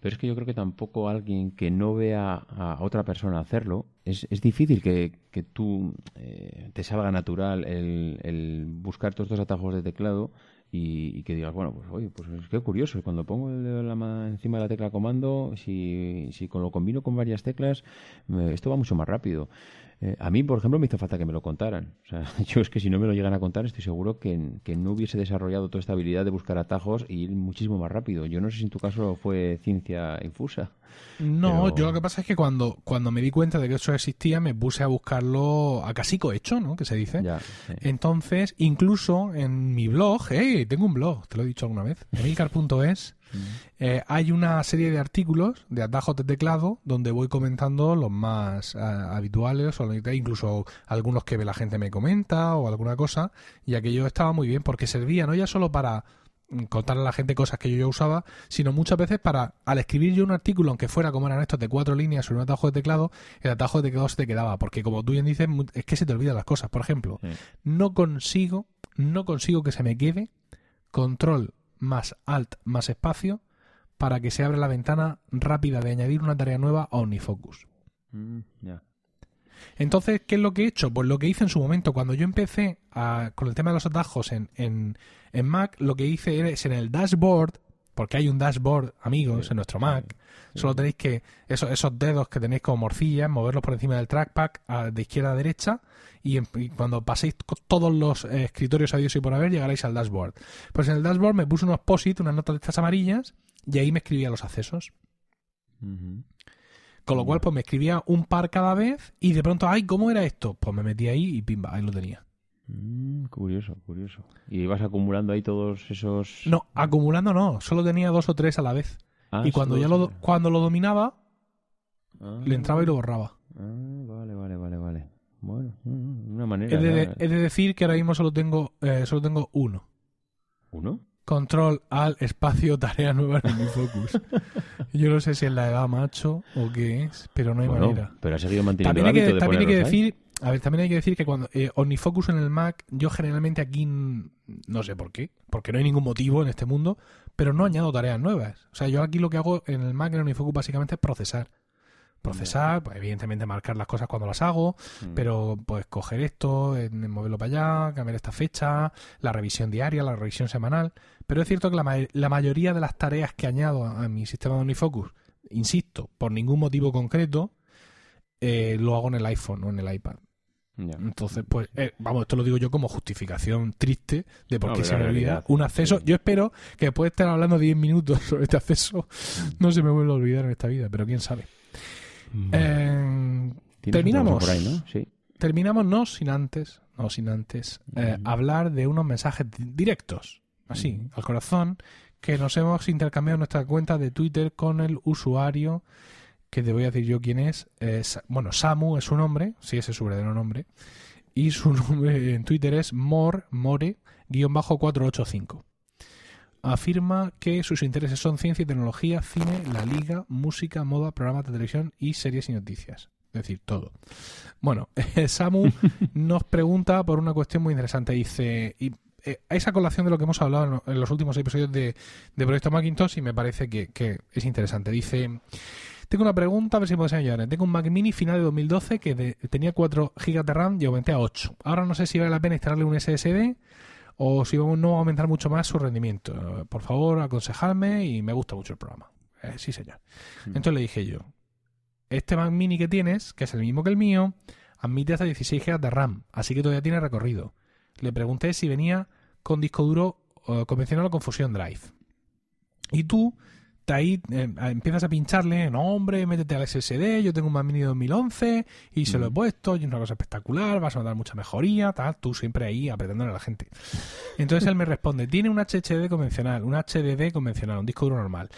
Pero es que yo creo que tampoco alguien que no vea a otra persona hacerlo, es, es difícil que, que tú eh, te salga natural el, el buscar todos estos atajos de teclado y, y que digas, bueno, pues oye, pues es que curioso, cuando pongo el dedo encima de la tecla comando, si, si con lo combino con varias teclas, esto va mucho más rápido. Eh, a mí, por ejemplo, me hizo falta que me lo contaran. O sea, <laughs> yo es que si no me lo llegan a contar, estoy seguro que, que no hubiese desarrollado toda esta habilidad de buscar atajos y ir muchísimo más rápido. Yo no sé si en tu caso fue ciencia infusa. No, Pero- yo lo que pasa es que cuando, cuando me di cuenta de que eso existía, me puse a buscarlo a casi cohecho, ¿no? Que se dice. Ya, sí. Entonces, incluso en mi blog, hey, tengo un blog, te lo he dicho alguna vez, emilcar.es, eh, hay una serie de artículos de atajos de teclado donde voy comentando los más ah, habituales, o incluso algunos que la gente me comenta o alguna cosa, y aquello estaba muy bien porque servía no ya solo para mm, contarle a la gente cosas que yo ya usaba, sino muchas veces para, al escribir yo un artículo, aunque fuera como eran estos de cuatro líneas sobre un atajo de teclado, el atajo de teclado se te quedaba, porque como tú bien dices, es que se te olvidan las cosas. Por ejemplo, Sí. no consigo, no consigo que se me quede control más alt más espacio para que se abra la ventana rápida de añadir una tarea nueva a OmniFocus. Mm. Entonces, ¿qué es lo que he hecho? Pues lo que hice en su momento, cuando yo empecé a- con el tema de los atajos en, en, en Mac, lo que hice es en el dashboard, porque hay un dashboard, amigos, Sí, en nuestro Mac, sí. solo tenéis que, esos, esos dedos que tenéis como morcillas, moverlos por encima del trackpad a- de izquierda a derecha, y, en- y cuando paséis todos los eh, escritorios a Dios y por haber, llegaréis al dashboard. Pues en el dashboard me puse unos posit, unas notas de estas amarillas, y ahí me escribía los accesos. Con lo cual, pues me escribía un par cada vez y de pronto, ay, ¿cómo era esto? Pues me metí ahí y pimba, ahí lo tenía. Mm, curioso, curioso. Y vas acumulando ahí todos esos... No, acumulando no, solo tenía dos o tres a la vez. Ah, y cuando ya lo, cuando lo dominaba, Ah, le entraba y lo borraba. ah, vale, vale, vale, vale. Bueno, una manera... He de, ¿no? he de decir que ahora mismo solo tengo, eh, solo tengo uno. ¿Uno? Control al espacio tarea nueva en mi focus. <laughs> Yo no sé si es la edad macho o qué es, pero no hay Bueno, manera. pero has seguido manteniendo También hay el que, de también hay que ahí. decir, a ver, también hay que decir que cuando eh, OmniFocus en el Mac, yo generalmente aquí no sé por qué, porque no hay ningún motivo en este mundo, pero no añado tareas nuevas. O sea, yo aquí lo que hago en el Mac en OmniFocus básicamente es procesar. Procesar, pues, evidentemente marcar las cosas cuando las hago, Mm. pero pues coger esto, eh, moverlo para allá, cambiar esta fecha, la revisión diaria, la revisión semanal. Pero es cierto que la, ma- la mayoría de las tareas que añado a, a mi sistema de OmniFocus, insisto, por ningún motivo concreto, eh, lo hago en el iPhone o en el iPad. Ya. Entonces, pues, eh, vamos, esto lo digo yo como justificación triste de por qué se me olvida un acceso. sí. Yo espero que después de estar hablando 10 minutos <laughs> sobre este acceso, no se me vuelva a olvidar en esta vida, pero quién sabe. Eh, terminamos. por ahí, ¿no? Sí. terminamos no sin antes, no sin antes, eh, hablar de unos mensajes di- directos, así, al corazón, que nos hemos intercambiado en nuestra cuenta de Twitter con el usuario, que te voy a decir yo quién es, eh, bueno, Samu es su nombre, sí, ese es su verdadero nombre, y su <laughs> nombre en Twitter es more, more, guion bajo 485. Afirma que sus intereses son ciencia y tecnología, cine, la liga, música, moda, programas de televisión y series y noticias. Es decir, todo. Bueno, <laughs> Samu <laughs> nos pregunta por una cuestión muy interesante. Dice, y eh, esa colación de lo que hemos hablado en los últimos episodios de, Proyecto Macintosh y me parece que, es interesante. Dice, tengo una pregunta, a ver si puedes ayudar. Tengo un Mac Mini final de 2012 que tenía 4 GB de RAM y aumenté a 8. Ahora no sé si vale la pena instalarle un SSD o si no va a aumentar mucho más su rendimiento. Por favor, aconsejadme y me gusta mucho el programa. Eh, sí, señor. Mm. Entonces le dije yo, este Mac Mini que tienes, que es el mismo que el mío, admite hasta 16 GB de RAM, así que todavía tiene recorrido. Le pregunté si venía con disco duro convencional o con Fusion Drive. Y tú ahí eh, empiezas a pincharle, no hombre, métete al SSD, yo tengo un Mac Mini de 2011 y se lo he mm. puesto, y es una cosa espectacular, vas a notar mucha mejoría, tal, tú siempre ahí apretándole a la gente. Entonces él me responde, tiene un HDD convencional, un HDD convencional, un disco duro normal.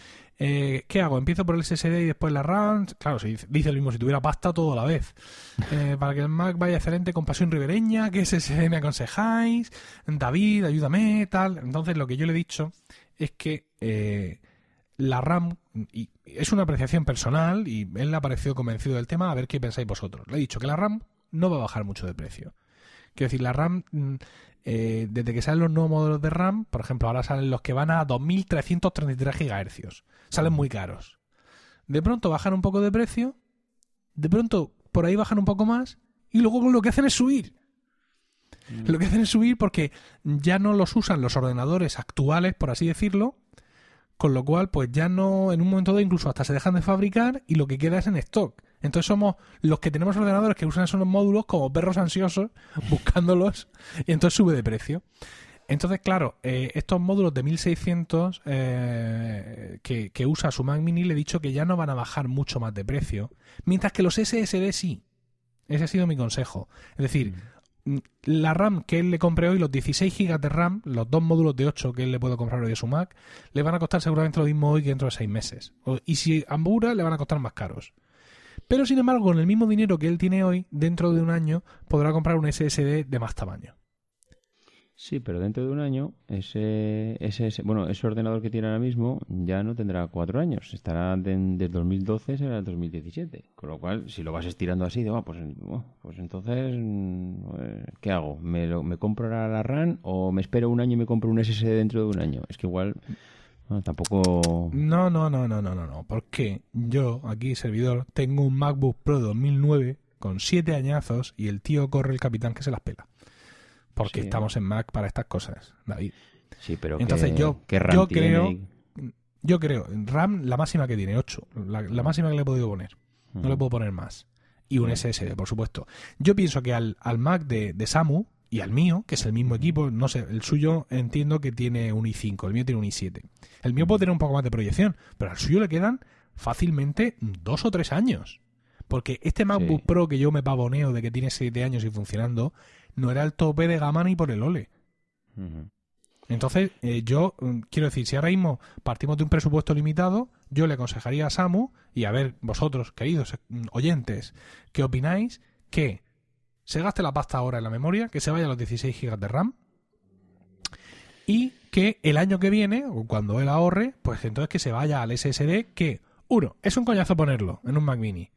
Eh, ¿Qué hago? ¿Empiezo por el SSD y después la RAM? Claro, si dice lo mismo si tuviera pasta todo a la vez. <laughs> Eh, para que el Mac vaya excelente con pasión ribereña, ¿qué SSD me aconsejáis? David, ayúdame, tal. Entonces lo que yo le he dicho es que eh, la RAM, y es una apreciación personal y él le ha parecido convencido del tema, a ver qué pensáis vosotros. Le he dicho que la RAM no va a bajar mucho de precio. Quiero decir, la RAM mm, eh, desde que salen los nuevos modelos de RAM, por ejemplo, ahora salen los que van a 2333 GHz. Salen muy caros. De pronto bajan un poco de precio, de pronto por ahí bajan un poco más, y luego lo que hacen es subir. Mm. Lo que hacen es subir porque ya no los usan los ordenadores actuales, por así decirlo, con lo cual, pues ya no, en un momento dado, incluso hasta se dejan de fabricar y lo que queda es en stock. Entonces somos los que tenemos ordenadores que usan esos módulos como perros ansiosos <laughs> buscándolos y entonces sube de precio. Entonces, claro, eh, estos módulos de 1600 eh, que, usa su Mac Mini le he dicho que ya no van a bajar mucho más de precio, mientras que los SSD sí. Ese ha sido mi consejo. Es decir, mm la RAM que él le compre hoy, los 16 GB de RAM, los dos módulos de 8 que él le puede comprar hoy a su Mac, le van a costar seguramente lo mismo hoy que dentro de 6 meses. Y si ambura, le van a costar más caros. Pero sin embargo, con el mismo dinero que él tiene hoy, dentro de un año podrá comprar un SSD de más tamaño. Sí, pero dentro de un año, ese, ese, bueno, ese ordenador que tiene ahora mismo ya no tendrá cuatro años. Estará de, 2012 será el 2017. Con lo cual, si lo vas estirando así, de, pues, pues entonces, mm, ¿qué hago? ¿Me, ¿Me compro la RAM o me espero un año y me compro un SSD dentro de un año? Es que igual... tampoco. No, no, no, no, no, no, no. Porque yo, aquí, servidor, tengo un MacBook Pro 2009 con siete añazos y el tío corre el capitán que se las pela porque estamos en Mac para estas cosas, David. Sí, pero entonces yo, yo creo, yo creo, RAM la máxima que tiene, 8, la, máxima que le he podido poner, no le puedo poner más. Y un SSD, por supuesto. Yo pienso que al, al Mac de, de, Samu y al mío, que es el mismo equipo, no sé, el suyo entiendo que tiene un i5, el mío tiene un i7. El mío puede tener un poco más de proyección, pero al suyo le quedan fácilmente dos o tres años. Porque este MacBook Pro que yo me pavoneo de que tiene siete años y funcionando, no era el tope de gama ni por el ole. Entonces, eh, yo mm, quiero decir, si ahora mismo partimos de un presupuesto limitado, yo le aconsejaría a Samu, y a ver vosotros, queridos mm, oyentes, ¿qué opináis? Que se gaste la pasta ahora en la memoria, que se vaya a los 16 GB de RAM, y que el año que viene, o cuando él ahorre, pues entonces que se vaya al SSD, que, uno, es un coñazo ponerlo en un Mac Mini.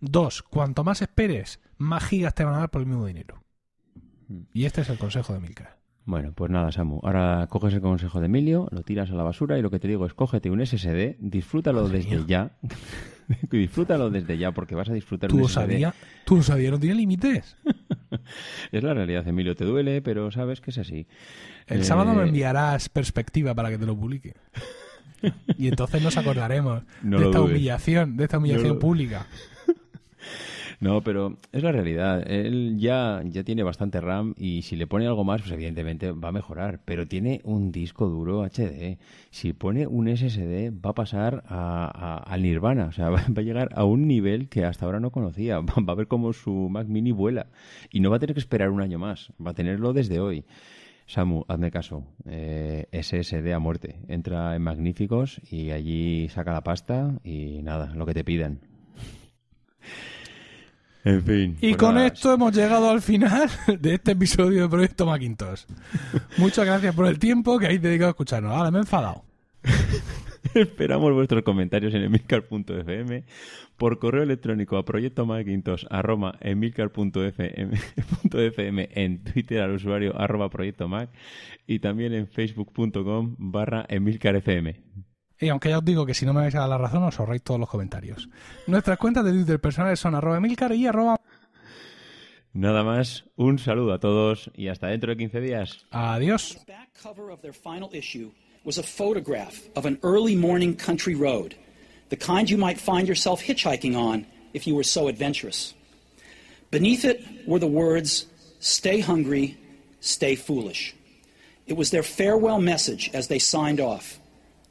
Dos, cuanto más esperes, más gigas te van a dar por el mismo dinero. Mm. Y este es el consejo de Milka. Bueno, pues nada, Samu. Ahora coges el consejo de Emilio, lo tiras a la basura y lo que te digo es cógete un SSD, disfrútalo desde ya. <laughs> disfrútalo desde ya porque vas a disfrutar ¿Tú un SSD. ¿Tú lo sabías? ¿No tiene límites? <laughs> es la realidad, Emilio. Te duele, pero sabes que es así. El sábado me eh, enviarás perspectiva para que te lo publique. <laughs> y entonces nos acordaremos de, esta humillación, de esta humillación pública. No, pero es la realidad. Él ya, ya tiene bastante RAM y si le pone algo más, pues evidentemente va a mejorar. Pero tiene un disco duro HD. Si pone un SSD, va a pasar a, al Nirvana. O sea, <laughs> va, a llegar a un nivel que hasta ahora no conocía. <laughs> Va, a ver cómo su Mac Mini vuela. Y no va a tener que esperar un año más. Va a tenerlo desde hoy. Samu, hazme caso. Eh, SSD a muerte. Entra en Magníficos y allí saca la pasta y nada, lo que te pidan. En fin. Y pues con esto hemos llegado al final <laughs> de este episodio de Proyecto Macintosh. Muchas gracias por el tiempo que habéis dedicado a escucharnos. Ahora me he enfadado. <laughs> Esperamos vuestros comentarios en emilcar.fm, por correo electrónico a proyectomacintosh.emilcar.fm <laughs> en Twitter al usuario arroba proyectomac y también en facebook.com barra emilcarfm. Y aunque ya os digo que si no me vais a dar la razón, os ahorráis todos los comentarios. Nuestras cuentas de Twitter personales son arroba Emilcar y arroba... Nada más, un saludo a todos y hasta dentro de 15 días. Adiós. Was a photograph of an early morning country road, the kind you might find yourself hitchhiking on if you were so adventurous. Beneath it were the words, Stay hungry, stay foolish. It was their farewell message as they signed off.